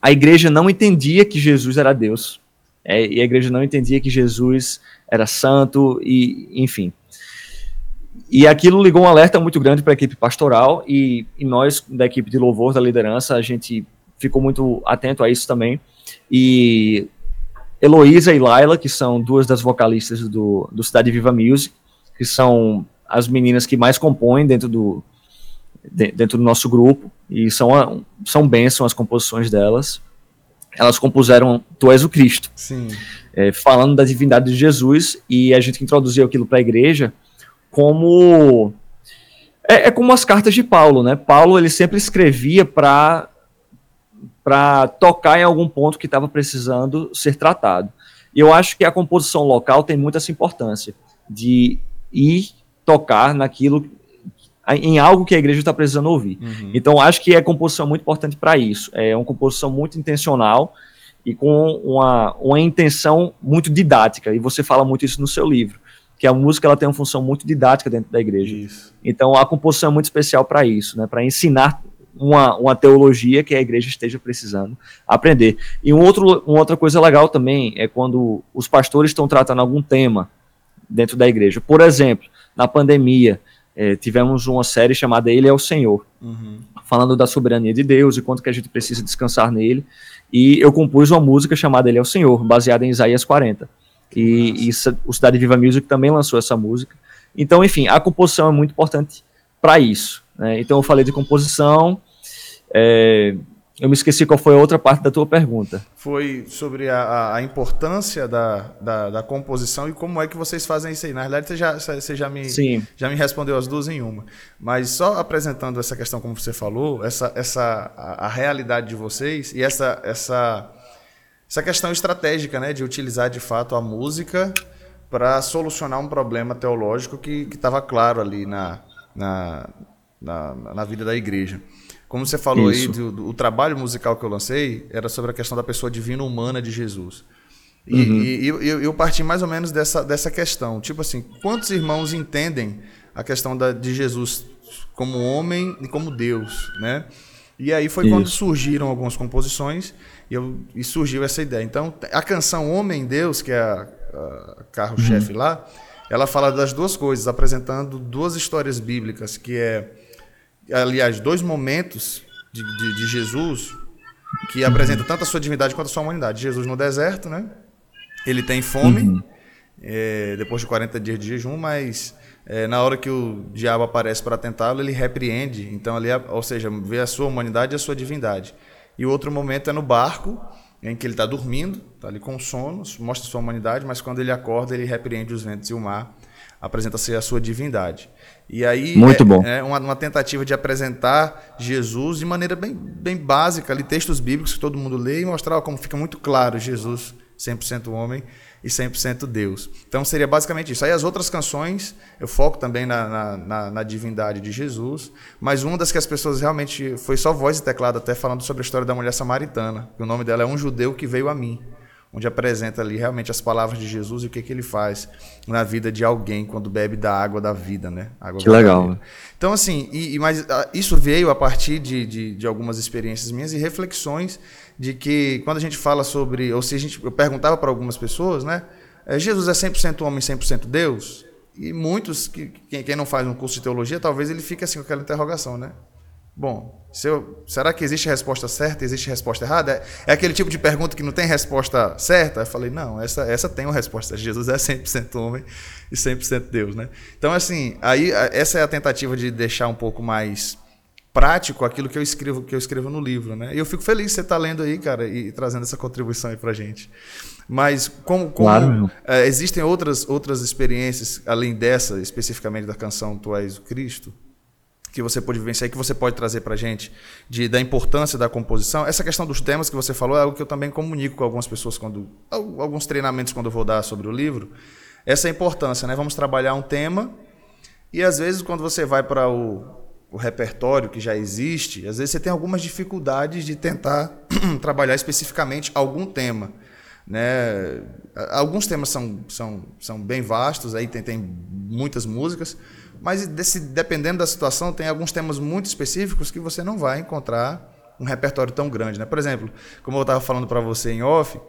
a igreja não entendia que Jesus era Deus. É, e a igreja não entendia que Jesus era santo, e enfim. E aquilo ligou um alerta muito grande para a equipe pastoral e, e, nós, da equipe de louvor, da liderança, a gente ficou muito atento a isso também. E Heloísa e Laila, que são duas das vocalistas do, do Cidade Viva Music, que são as meninas que mais compõem dentro do, de, dentro do nosso grupo, e são, são bênçãos as composições delas. Elas compuseram Tu és o Cristo, é, falando da divindade de Jesus, e a gente introduziu aquilo para a igreja como. É, é, como as cartas de Paulo, né? Paulo ele sempre escrevia para para tocar em algum ponto que estava precisando ser tratado. E eu acho que a composição local tem muita essa importância de ir tocar naquilo em algo que a igreja está precisando ouvir. Uhum. Então, acho que a composição é muito importante para isso. É uma composição muito intencional e com uma, uma intenção muito didática. E você fala muito isso no seu livro, que a música ela tem uma função muito didática dentro da igreja. Isso. Então, a composição é muito especial para isso, né? para ensinar uma, uma teologia que a igreja esteja precisando aprender. E um outro, uma outra coisa legal também é quando os pastores estão tratando algum tema dentro da igreja. Por exemplo, na pandemia, é, tivemos uma série chamada Ele é o Senhor, uhum. falando da soberania de Deus e quanto que a gente precisa descansar nele. E eu compus uma música chamada Ele é o Senhor, baseada em Isaías 40. E, e, o Cidade Viva Music também lançou essa música. Então, enfim, a composição é muito importante para isso. Né? Então, eu falei de composição. É, eu me esqueci qual foi a outra parte da tua pergunta. Foi sobre a, a importância da, da, da, composição e como é que vocês fazem isso aí. Na verdade, você já, você já, me, Sim. já me respondeu as duas em uma. Mas só apresentando essa questão, como você falou, essa, essa, a, a realidade de vocês e essa, essa, essa questão estratégica né, de utilizar de fato a música para solucionar um problema teológico que estava claro ali na, na, na, na vida da igreja. Como você falou Isso. aí, do, do, o trabalho musical que eu lancei era sobre a questão da pessoa divina humana de Jesus. E, uhum. e eu, eu, parti mais ou menos dessa, dessa questão. Tipo assim, quantos irmãos entendem a questão da, de Jesus como homem e como Deus, né? E aí foi Isso. quando surgiram algumas composições e, eu, e, surgiu essa ideia. Então, a canção Homem Deus, que é a, a carro-chefe uhum. lá, ela fala das duas coisas, apresentando duas histórias bíblicas, que é aliás, dois momentos de, de, de Jesus que apresenta tanto a sua divindade quanto a sua humanidade. Jesus no deserto, né? Ele tem fome, uhum. é, depois de 40 dias de jejum, mas é, na hora que o diabo aparece para tentá-lo, ele repreende. Então, ali, ou seja, vê a sua humanidade e a sua divindade. E o outro momento é no barco, em que ele está dormindo, está ali com sono, mostra sua humanidade, mas quando ele acorda, ele repreende os ventos e o mar, apresenta-se a sua divindade. E aí Muito é, bom. é uma, uma, tentativa de apresentar Jesus de maneira bem, bem básica, ali textos bíblicos que todo mundo lê e mostrar como fica muito claro Jesus 100% homem e 100% Deus. Então seria basicamente isso. Aí as outras canções, eu foco também na, na, na, na, divindade de Jesus, mas uma das que as pessoas realmente foi só voz e teclado até falando sobre a história da mulher samaritana. O nome dela é Um Judeu que Veio a Mim onde apresenta ali realmente as palavras de Jesus e o que, que ele faz na vida de alguém quando bebe da água da vida, né? Água que legal. Vida. Então, assim, e, mas ah, isso veio a partir de, de, de, algumas experiências minhas e reflexões de que quando a gente fala sobre, ou se a gente, eu perguntava para algumas pessoas, né? É, Jesus é 100% homem, 100% Deus? E muitos, que, quem não faz um curso de teologia, talvez ele fique assim com aquela interrogação, né? Bom, eu, será que existe resposta certa, existe resposta errada? É, é, aquele tipo de pergunta que não tem resposta certa? Eu falei, não, essa, essa tem uma resposta. Jesus é 100% homem e 100% Deus, né? Então, assim, aí essa é a tentativa de deixar um pouco mais prático aquilo que eu escrevo, que eu escrevo no livro, né? E eu fico feliz de você estar tá lendo aí, cara, e trazendo essa contribuição aí pra gente. Mas como, como claro, é, existem outras, outras experiências, além dessa, especificamente da canção Tu És o Cristo, que você pode vivenciar e que você pode trazer para a gente de, da importância da composição. Essa questão dos temas que você falou é algo que eu também comunico com algumas pessoas quando alguns treinamentos quando eu vou dar sobre o livro. Essa é a importância, né? Vamos trabalhar um tema e às vezes quando você vai para o, o repertório que já existe, às vezes você tem algumas dificuldades de tentar trabalhar especificamente algum tema. Né? Alguns temas são, são, são bem vastos, aí tem, tem muitas músicas, mas desse, dependendo da situação, tem alguns temas muito específicos que você não vai encontrar um repertório tão grande. Né? Por exemplo, como eu estava falando para você em off,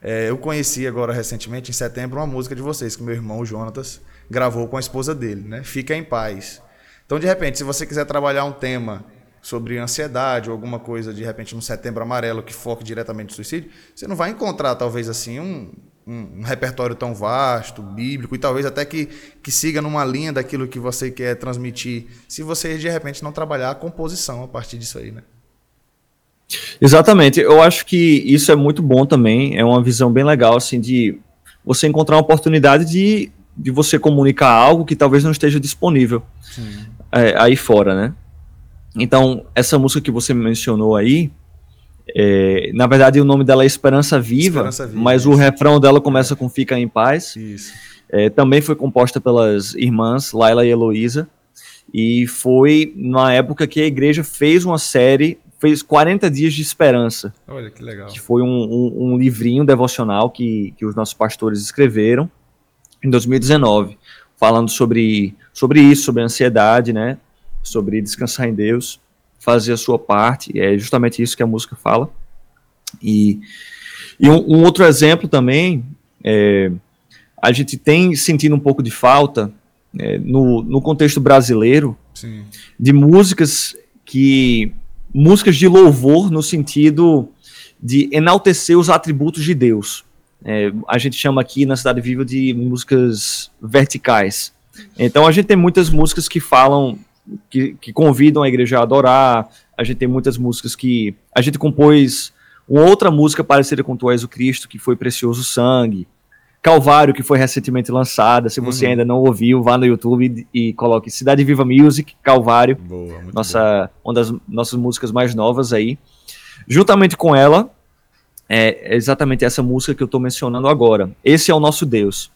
é, eu conheci agora recentemente, em setembro, uma música de vocês que meu irmão Jonatas gravou com a esposa dele, né? Fica em paz. Então, de repente, se você quiser trabalhar um tema sobre ansiedade ou alguma coisa, de repente, no setembro amarelo que foque diretamente no suicídio, você não vai encontrar, talvez assim, um, um, um, repertório tão vasto, bíblico, e talvez até que, que siga numa linha daquilo que você quer transmitir, se você de repente não trabalhar a composição a partir disso aí, né? Exatamente, eu acho que isso é muito bom também, é uma visão bem legal, assim, de você encontrar uma oportunidade de, de você comunicar algo que talvez não esteja disponível é, aí fora, né? Então, essa música que você mencionou aí, é, na verdade o nome dela é Esperança Viva, Esperança Viva mas isso. o refrão dela começa com Fica em Paz. É, também foi composta pelas irmãs Laila e Heloísa, e foi na época que a igreja fez uma série, fez 40 Dias de Esperança. Olha que legal. Que foi um, um, um livrinho devocional que, que os nossos pastores escreveram em 2019, falando sobre, sobre isso, sobre ansiedade, né? sobre descansar em Deus, fazer a sua parte, é justamente isso que a música fala. E, e um, um outro exemplo também, é, a gente tem sentido um pouco de falta é, no, no contexto brasileiro Sim. de músicas que músicas de louvor no sentido de enaltecer os atributos de Deus. É, a gente chama aqui na Cidade Viva de músicas verticais. Então a gente tem muitas músicas que falam que, que convidam a igreja a adorar. A gente tem muitas músicas que. A gente compôs uma outra música parecida com Tu És o Cristo, que foi Precioso Sangue. Calvário, que foi recentemente lançada. Se você uhum. ainda não ouviu, vá no YouTube e, e coloque Cidade Viva Music, Calvário. Boa, nossa, uma das nossas músicas mais novas aí. Juntamente com ela, é exatamente essa música que eu estou mencionando agora. Esse é o nosso Deus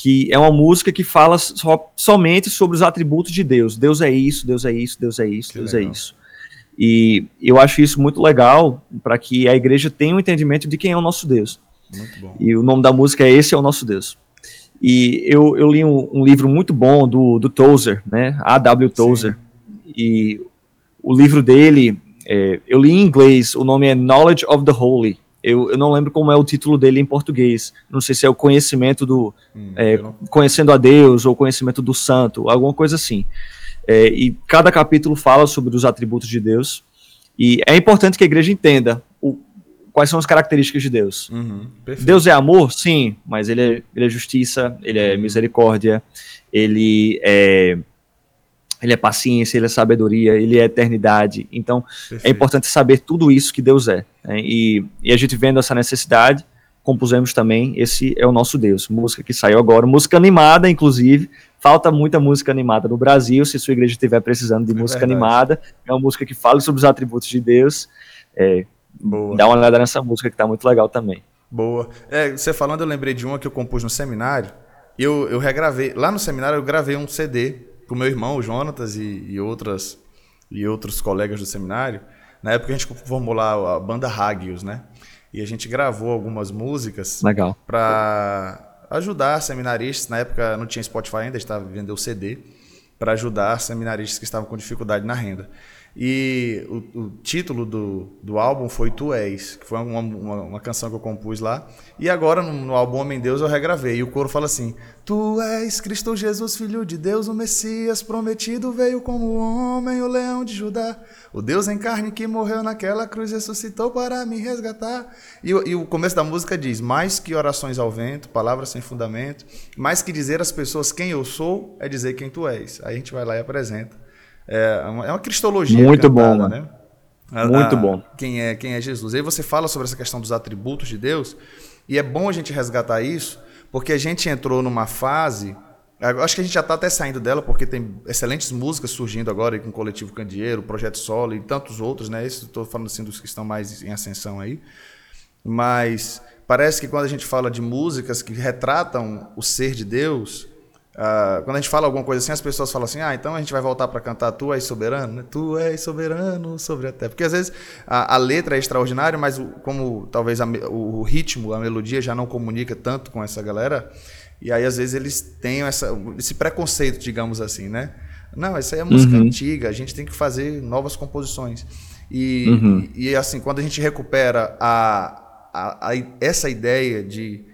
que é uma música que fala so, somente sobre os atributos de Deus. Deus é isso, Deus é isso, Deus é isso, que Deus é legal. é isso. E eu acho isso muito legal para que a igreja tenha um entendimento de quem é o nosso Deus. E o nome da música é Esse é o Nosso Deus. E eu, eu li um, um livro muito bom do, do Tozer, né? A.W. Tozer. Sim. E o livro dele, é, eu li em inglês, o nome é Knowledge of the Holy. Eu, eu não lembro como é o título dele em português. Não sei se é o conhecimento do. Hum, é. Conhecendo a Deus ou conhecimento do santo, alguma coisa assim. É, e cada capítulo fala sobre os atributos de Deus. E é importante que a igreja entenda o, quais são as características de Deus. Uhum, Deus é amor? Sim, mas ele é, ele é justiça, ele é uhum. misericórdia, ele é ele é paciência, ele é sabedoria, ele é eternidade. Então, é Perfeito. é importante saber tudo isso que Deus é. Né? E, e, a gente vendo essa necessidade, compusemos também Esse é o Nosso Deus. Música que saiu agora, música animada, inclusive. Falta muita música animada no Brasil. Se sua igreja estiver precisando de é música verdade. animada, é uma música que fala sobre os atributos de Deus. É, dá uma olhada nessa música que está muito legal também. Boa. É, você falando, eu lembrei de uma que eu compus no seminário. Eu, eu regravei. Lá no seminário, eu gravei um CD com meu irmão, o Jonatas, e, e, outras, e outros colegas do seminário. Na época a gente formou lá a banda Hagios, né? E a gente gravou algumas músicas para ajudar seminaristas. Na época não tinha Spotify ainda, a gente estava vendendo CD para ajudar seminaristas que estavam com dificuldade na renda. E o, o, título do, do álbum foi Tu És, que foi uma, uma, uma canção que eu compus lá. E agora no, no, álbum Homem Deus eu regravei. E o coro fala assim: Tu és Cristo Jesus, Filho de Deus, o Messias prometido, veio como homem, o leão de Judá. O Deus em carne que morreu naquela cruz ressuscitou para me resgatar. E, e o começo da música diz: Mais que orações ao vento, palavras sem fundamento, mais que dizer às pessoas quem eu sou, é dizer quem tu és. Aí a gente vai lá e apresenta. É uma, é uma cristologia. Muito cantada, bom, né? A, Muito a, bom. Quem é, quem é Jesus. Aí você fala sobre essa questão dos atributos de Deus, e é bom a gente resgatar isso, porque a gente entrou numa fase. Acho que a gente já está até saindo dela, porque tem excelentes músicas surgindo agora com o Coletivo Candeeiro, Projeto Solo e tantos outros, né? Estou falando assim dos que estão mais em ascensão aí. Mas parece que quando a gente fala de músicas que retratam o ser de Deus, Uh, quando a gente fala alguma coisa assim, as pessoas falam assim: ah, então a gente vai voltar para cantar Tu és soberano, né? Tu és soberano sobre a terra. Porque às vezes a, a letra é extraordinária, mas o, como talvez a, o ritmo, a melodia já não comunica tanto com essa galera, e aí às vezes eles têm essa, esse preconceito, digamos assim, né? Não, essa aí é música uhum. antiga, a gente tem que fazer novas composições. E, uhum. e, e, assim, quando a gente recupera a, a, essa ideia de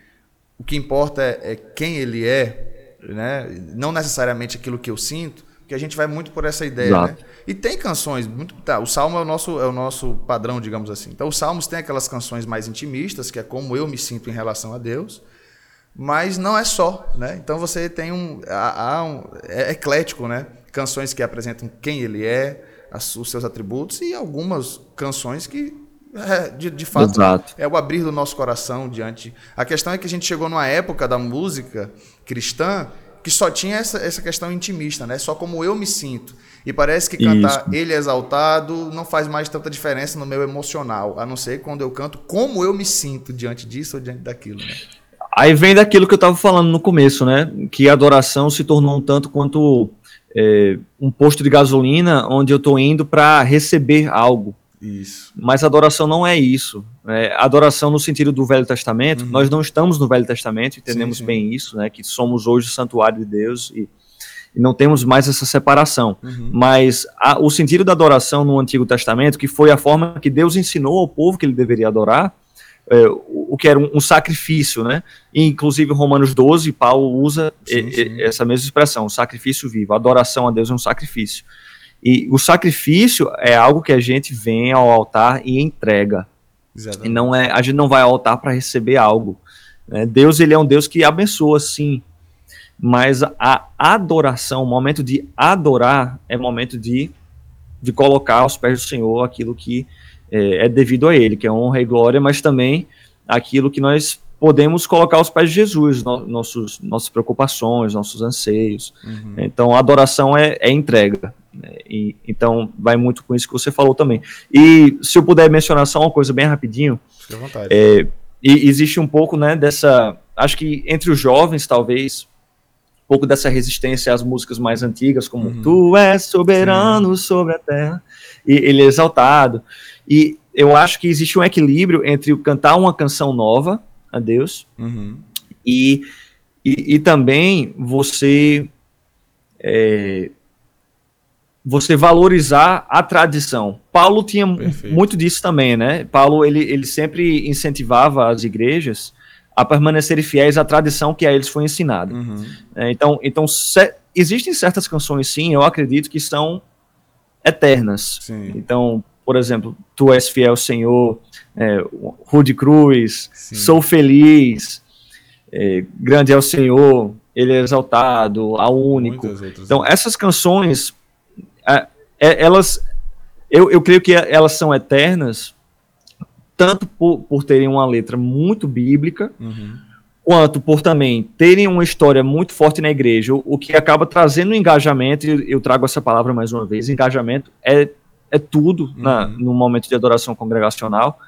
o que importa é, é quem ele é, né? não necessariamente aquilo que eu sinto, que a gente vai muito por essa ideia, Exato. né? E tem canções, muito, tá, o salmo é o nosso é o nosso padrão, digamos assim. Então os salmos têm aquelas canções mais intimistas, que é como eu me sinto em relação a Deus, mas não é só, né? Então você tem um, há, há um é eclético, né? Canções que apresentam quem ele é, as, os seus atributos e algumas canções que é, de, de fato Exato. é o abrir do nosso coração diante. A questão é que a gente chegou numa época da música cristã que só tinha essa, essa questão intimista, né? Só como eu me sinto. E parece que cantar Isso. ele exaltado não faz mais tanta diferença no meu emocional, a não ser quando eu canto como eu me sinto diante disso ou diante daquilo, né? Aí vem daquilo que eu estava falando no começo, né? Que a adoração se tornou um tanto quanto é, um posto de gasolina onde eu estou indo para receber algo. Isso. Mas adoração não é isso. É, adoração no sentido do Velho Testamento, uhum. nós não estamos no Velho Testamento, entendemos sim, sim. bem isso, né? Que somos hoje o santuário de Deus e, e não temos mais essa separação. Uhum. Mas a, o sentido da adoração no Antigo Testamento, que foi a forma que Deus ensinou ao povo que ele deveria adorar, é, o, que era um, um, sacrifício, né? E, inclusive Romanos 12, Paulo usa sim, e, essa mesma expressão, sacrifício vivo. A adoração a Deus é um sacrifício. E o sacrifício é algo que a gente vem ao altar e entrega. Exatamente. E não é, a gente não vai ao altar para receber algo. Né? Deus ele é um Deus que abençoa, sim. Mas a adoração, o momento de adorar, é momento de, de colocar aos pés do Senhor aquilo que é, é devido a Ele, que é honra e glória, mas também aquilo que nós podemos colocar aos pés de Jesus, no, nossos, nossas preocupações, nossos anseios. Uhum. Então, a adoração é, é entrega. Né? E, então, vai muito com isso que você falou também. E se eu puder mencionar só uma coisa bem rapidinho. Fique à vontade. É, e existe um pouco né, dessa. Acho que entre os jovens, talvez, um pouco dessa resistência às músicas mais antigas, como uhum. Tu és soberano Sim. sobre a terra, e ele é exaltado. E eu acho que existe um equilíbrio entre cantar uma canção nova a Deus uhum. e, e, e, também você é, você valorizar a tradição. Paulo tinha Perfeito. muito disso também, né? Paulo ele, ele sempre incentivava as igrejas a permanecerem fiéis à tradição que a eles foi ensinada. Uhum. É, então, então existem certas canções, sim, eu acredito que são eternas. Sim. Então, por exemplo, Tu és fiel, Senhor, é, Rude Cruz, sim. Sou feliz, é, Grande é o Senhor, Ele é exaltado, a único. Então, essas canções é, elas, eu, eu creio que elas são eternas, tanto por, por terem uma letra muito bíblica, uhum. quanto por também terem uma história muito forte na igreja, o, o que acaba trazendo engajamento, e eu trago essa palavra mais uma vez, engajamento é, é tudo uhum. na, no momento de adoração congregacional.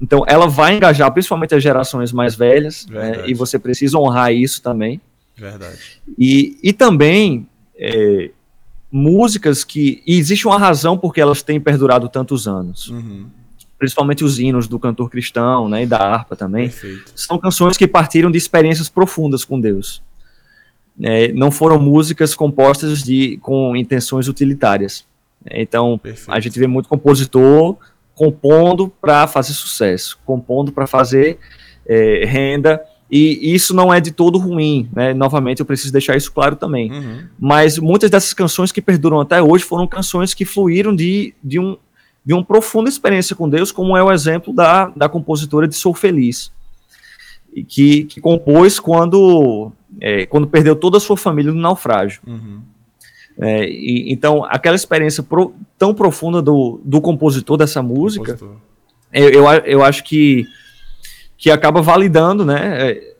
Então, ela vai engajar principalmente as gerações mais velhas, né, e você precisa honrar isso também. Verdade. E, e também, é, músicas que. E existe uma razão porque elas têm perdurado tantos anos. Uhum. Principalmente os hinos do cantor cristão, né? E da harpa também. Perfeito. São canções que partiram de experiências profundas com Deus. É, não foram músicas compostas de, com intenções utilitárias. Então, Perfeito. a gente vê muito compositor compondo para fazer sucesso, compondo para fazer é, renda e isso não é de todo ruim, né? Novamente, eu preciso deixar isso claro também. Uhum. Mas muitas dessas canções que perduram até hoje foram canções que fluíram de, de, um, de uma profunda experiência com Deus, como é o exemplo da, da compositora de Sou Feliz, que, que compôs quando, é, quando perdeu toda a sua família no naufrágio. Uhum. É, e, então, aquela experiência pro, tão profunda do, do compositor dessa música, compositor. Eu, eu, eu acho que que acaba validando né, é,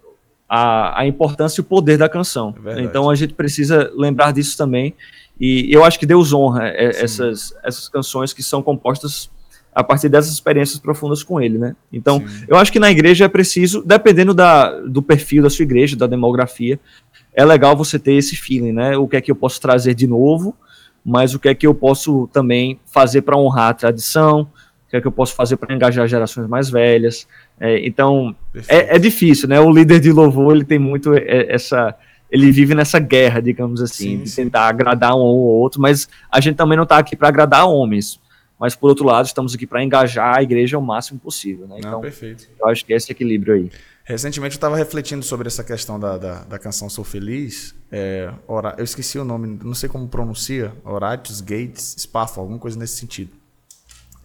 a, a importância e o poder da canção. É então a gente precisa lembrar disso também. E eu acho que Deus honra é, essas, essas canções que são compostas a partir dessas experiências profundas com ele, né? Então, Sim. eu acho que na igreja é preciso, dependendo da, do perfil da sua igreja, da demografia, é legal você ter esse feeling, né? O que é que eu posso trazer de novo, mas o que é que eu posso também fazer para honrar a tradição, o que é que eu posso fazer para engajar gerações mais velhas. É, então, é, é, difícil, né? O líder de louvor, ele tem muito é, essa... Ele vive nessa guerra, digamos assim, sim, de tentar agradar um ou outro, mas a gente também não está aqui para agradar homens. Mas, por outro lado, estamos aqui para engajar a igreja o máximo possível, né? Então, não, perfeito. eu acho que é esse equilíbrio aí. Recentemente eu estava refletindo sobre essa questão da, da, da canção Sou Feliz. É, ora, eu esqueci o nome, não sei como pronuncia. Horatius Gates Spafford, alguma coisa nesse sentido.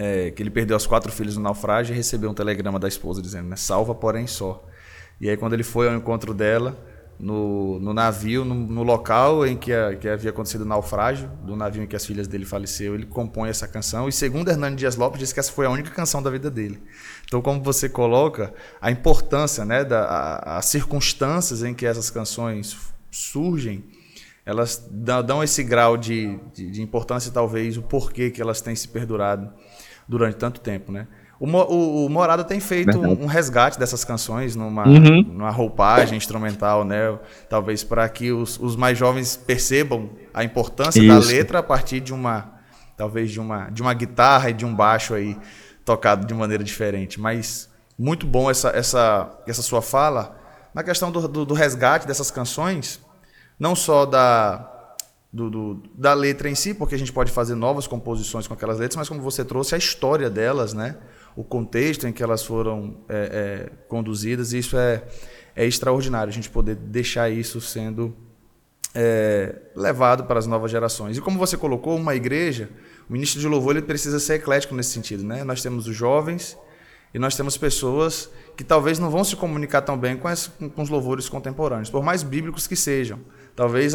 É, que ele perdeu os quatro filhos no naufrágio e recebeu um telegrama da esposa dizendo, né, salva porém só. E aí quando ele foi ao encontro dela, no, no navio, no, no, local em que, a, que havia acontecido o naufrágio, do navio em que as filhas dele faleceu, ele compõe essa canção. E segundo Hernani Dias Lopes, diz que essa foi a única canção da vida dele. Então, como você coloca, a importância, né, da, a, as circunstâncias em que essas canções surgem, elas dão esse grau de, de, de importância, talvez, o porquê que elas têm se perdurado durante tanto tempo, né? O, o, o Morada tem feito um, um, resgate dessas canções numa, uhum. numa roupagem instrumental, né? Talvez para que os, os, mais jovens percebam a importância Isso. da letra a partir de uma, talvez de uma, de uma guitarra e de um baixo aí tocado de maneira diferente. Mas muito bom essa, essa, essa sua fala na questão do, do, do resgate dessas canções, não só da do, do, da letra em si, porque a gente pode fazer novas composições com aquelas letras, mas como você trouxe, a história delas, né? o contexto em que elas foram é, é, conduzidas, isso é, é extraordinário, a gente poder deixar isso sendo é, levado para as novas gerações. E como você colocou, uma igreja, o ministro de louvor ele precisa ser eclético nesse sentido. Né? Nós temos os jovens e nós temos pessoas que talvez não vão se comunicar tão bem com, as, com os louvores contemporâneos, por mais bíblicos que sejam. Talvez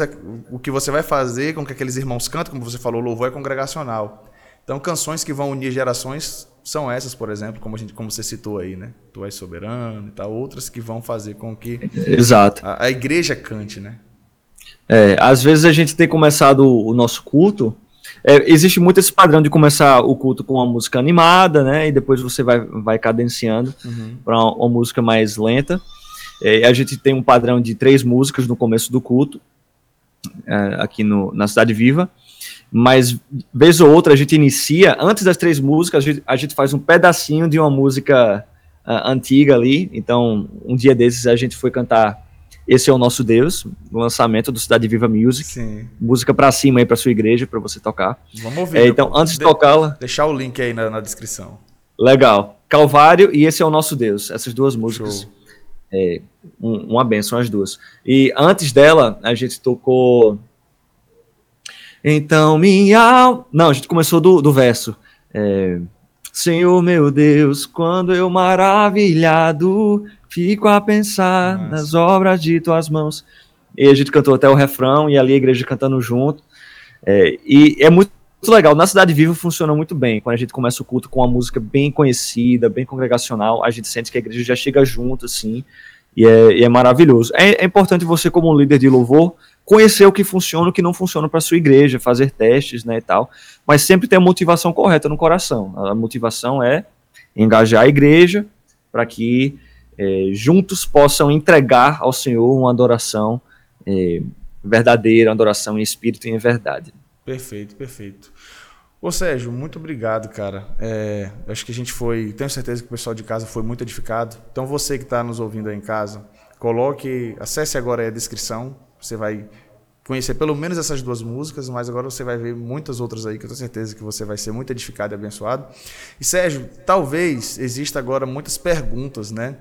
o que você vai fazer com que aqueles irmãos cantem, como você falou, louvor é congregacional. Então, canções que vão unir gerações são essas, por exemplo, como, a gente, como você citou aí, né? Tu és soberano e tal, outras que vão fazer com que Exato. A, a igreja cante, né? É, às vezes a gente tem começado o, o nosso culto, é, existe muito esse padrão de começar o culto com uma música animada, né? E depois você vai, vai cadenciando uhum. para uma, uma, música mais lenta. É, a gente tem um padrão de três músicas no começo do culto, é, aqui no, na Cidade Viva mas vez ou outra a gente inicia, antes das três músicas, a gente, a gente faz um pedacinho de uma música uh, antiga ali. Então, um dia desses a gente foi cantar Esse é o Nosso Deus, o lançamento do Cidade Viva Music. Sim. Música para cima aí para sua igreja, para você tocar. Vamos ouvir. É, então, antes de, de tocá-la. Deixar o link aí na, na, descrição. Legal. Calvário e Esse é o Nosso Deus. Essas duas músicas. Show. É, um, uma benção as duas. E antes dela, a gente tocou então minha. Não, a gente começou do, do verso. É, Senhor meu Deus, quando eu maravilhado fico a pensar Nossa. nas obras de tuas mãos. E a gente cantou até o refrão e ali a igreja cantando junto. É, e é muito, muito legal. Na Cidade Viva funciona muito bem. Quando a gente começa o culto com uma música bem conhecida, bem congregacional, a gente sente que a igreja já chega junto, assim, e é, e é maravilhoso. É, é importante você, como líder de louvor, conhecer o que funciona, o que não funciona para sua igreja, fazer testes, né, e tal. Mas sempre ter a motivação correta no coração. A motivação é engajar a igreja para que é, juntos possam entregar ao Senhor uma adoração é, verdadeira, uma adoração em espírito e em verdade. Perfeito, perfeito. Ô Sérgio, muito obrigado, cara. É, acho que a gente foi, tenho certeza que o pessoal de casa foi muito edificado. Então você que está nos ouvindo aí em casa, coloque, acesse agora a descrição, você vai conhecer pelo menos essas duas músicas, mas agora você vai ver muitas outras aí que eu tenho certeza que você vai ser muito edificado e abençoado. E Sérgio, talvez exista agora muitas perguntas, né,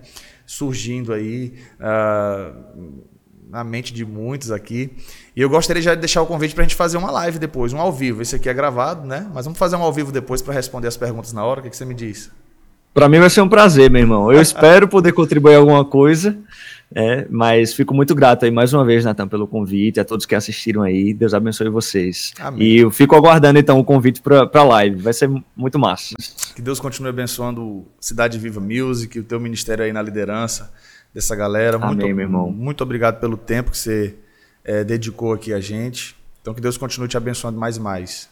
surgindo aí uh, na mente de muitos aqui. E eu gostaria já de deixar o convite para a gente fazer uma live depois, um ao vivo. Esse aqui é gravado, né? Mas vamos fazer um ao vivo depois para responder as perguntas na hora. O que, que você me diz? Para mim vai ser um prazer, meu irmão. Eu espero poder contribuir alguma coisa. É, mas fico muito grato aí mais uma vez, Natan, pelo convite, a todos que assistiram aí. Deus abençoe vocês. Amém. E eu fico aguardando então o convite para a live. Vai ser muito massa. Que Deus continue abençoando Cidade Viva Music, o teu ministério aí na liderança dessa galera. Amém, muito, meu irmão. Muito obrigado pelo tempo que você é, dedicou aqui a gente. Então que Deus continue te abençoando mais e mais.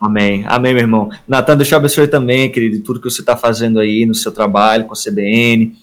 Amém. Amém, meu irmão. Natan, Deus te abençoe também, querido, tudo que você está fazendo aí no seu trabalho com a CBN,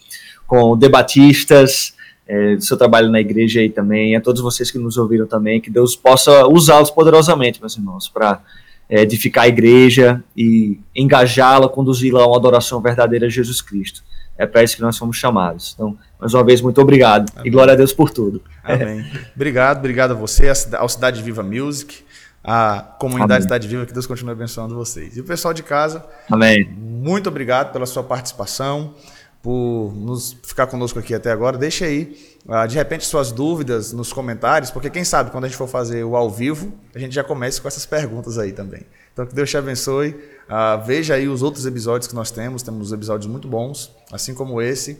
com debatistas é, do seu trabalho na igreja aí também, a todos vocês que nos ouviram também, que Deus possa usá-los poderosamente, meus irmãos, para é, edificar a igreja e engajá-la, conduzi-la a uma adoração verdadeira a Jesus Cristo. É para isso que nós fomos chamados. Então, mais uma vez, muito obrigado Amém. e glória a Deus por tudo. Amém. obrigado, obrigado a você, ao Cidade Viva Music, a comunidade Amém. Cidade Viva, que Deus continue abençoando vocês. E o pessoal de casa, Amém. muito obrigado pela sua participação por nos ficar conosco aqui até agora. Deixe aí, uh, de repente, suas dúvidas nos comentários, porque quem sabe quando a gente for fazer o ao vivo, a gente já comece com essas perguntas aí também. Então, que Deus te abençoe. Uh, veja aí os outros episódios que nós temos, temos episódios muito bons, assim como esse.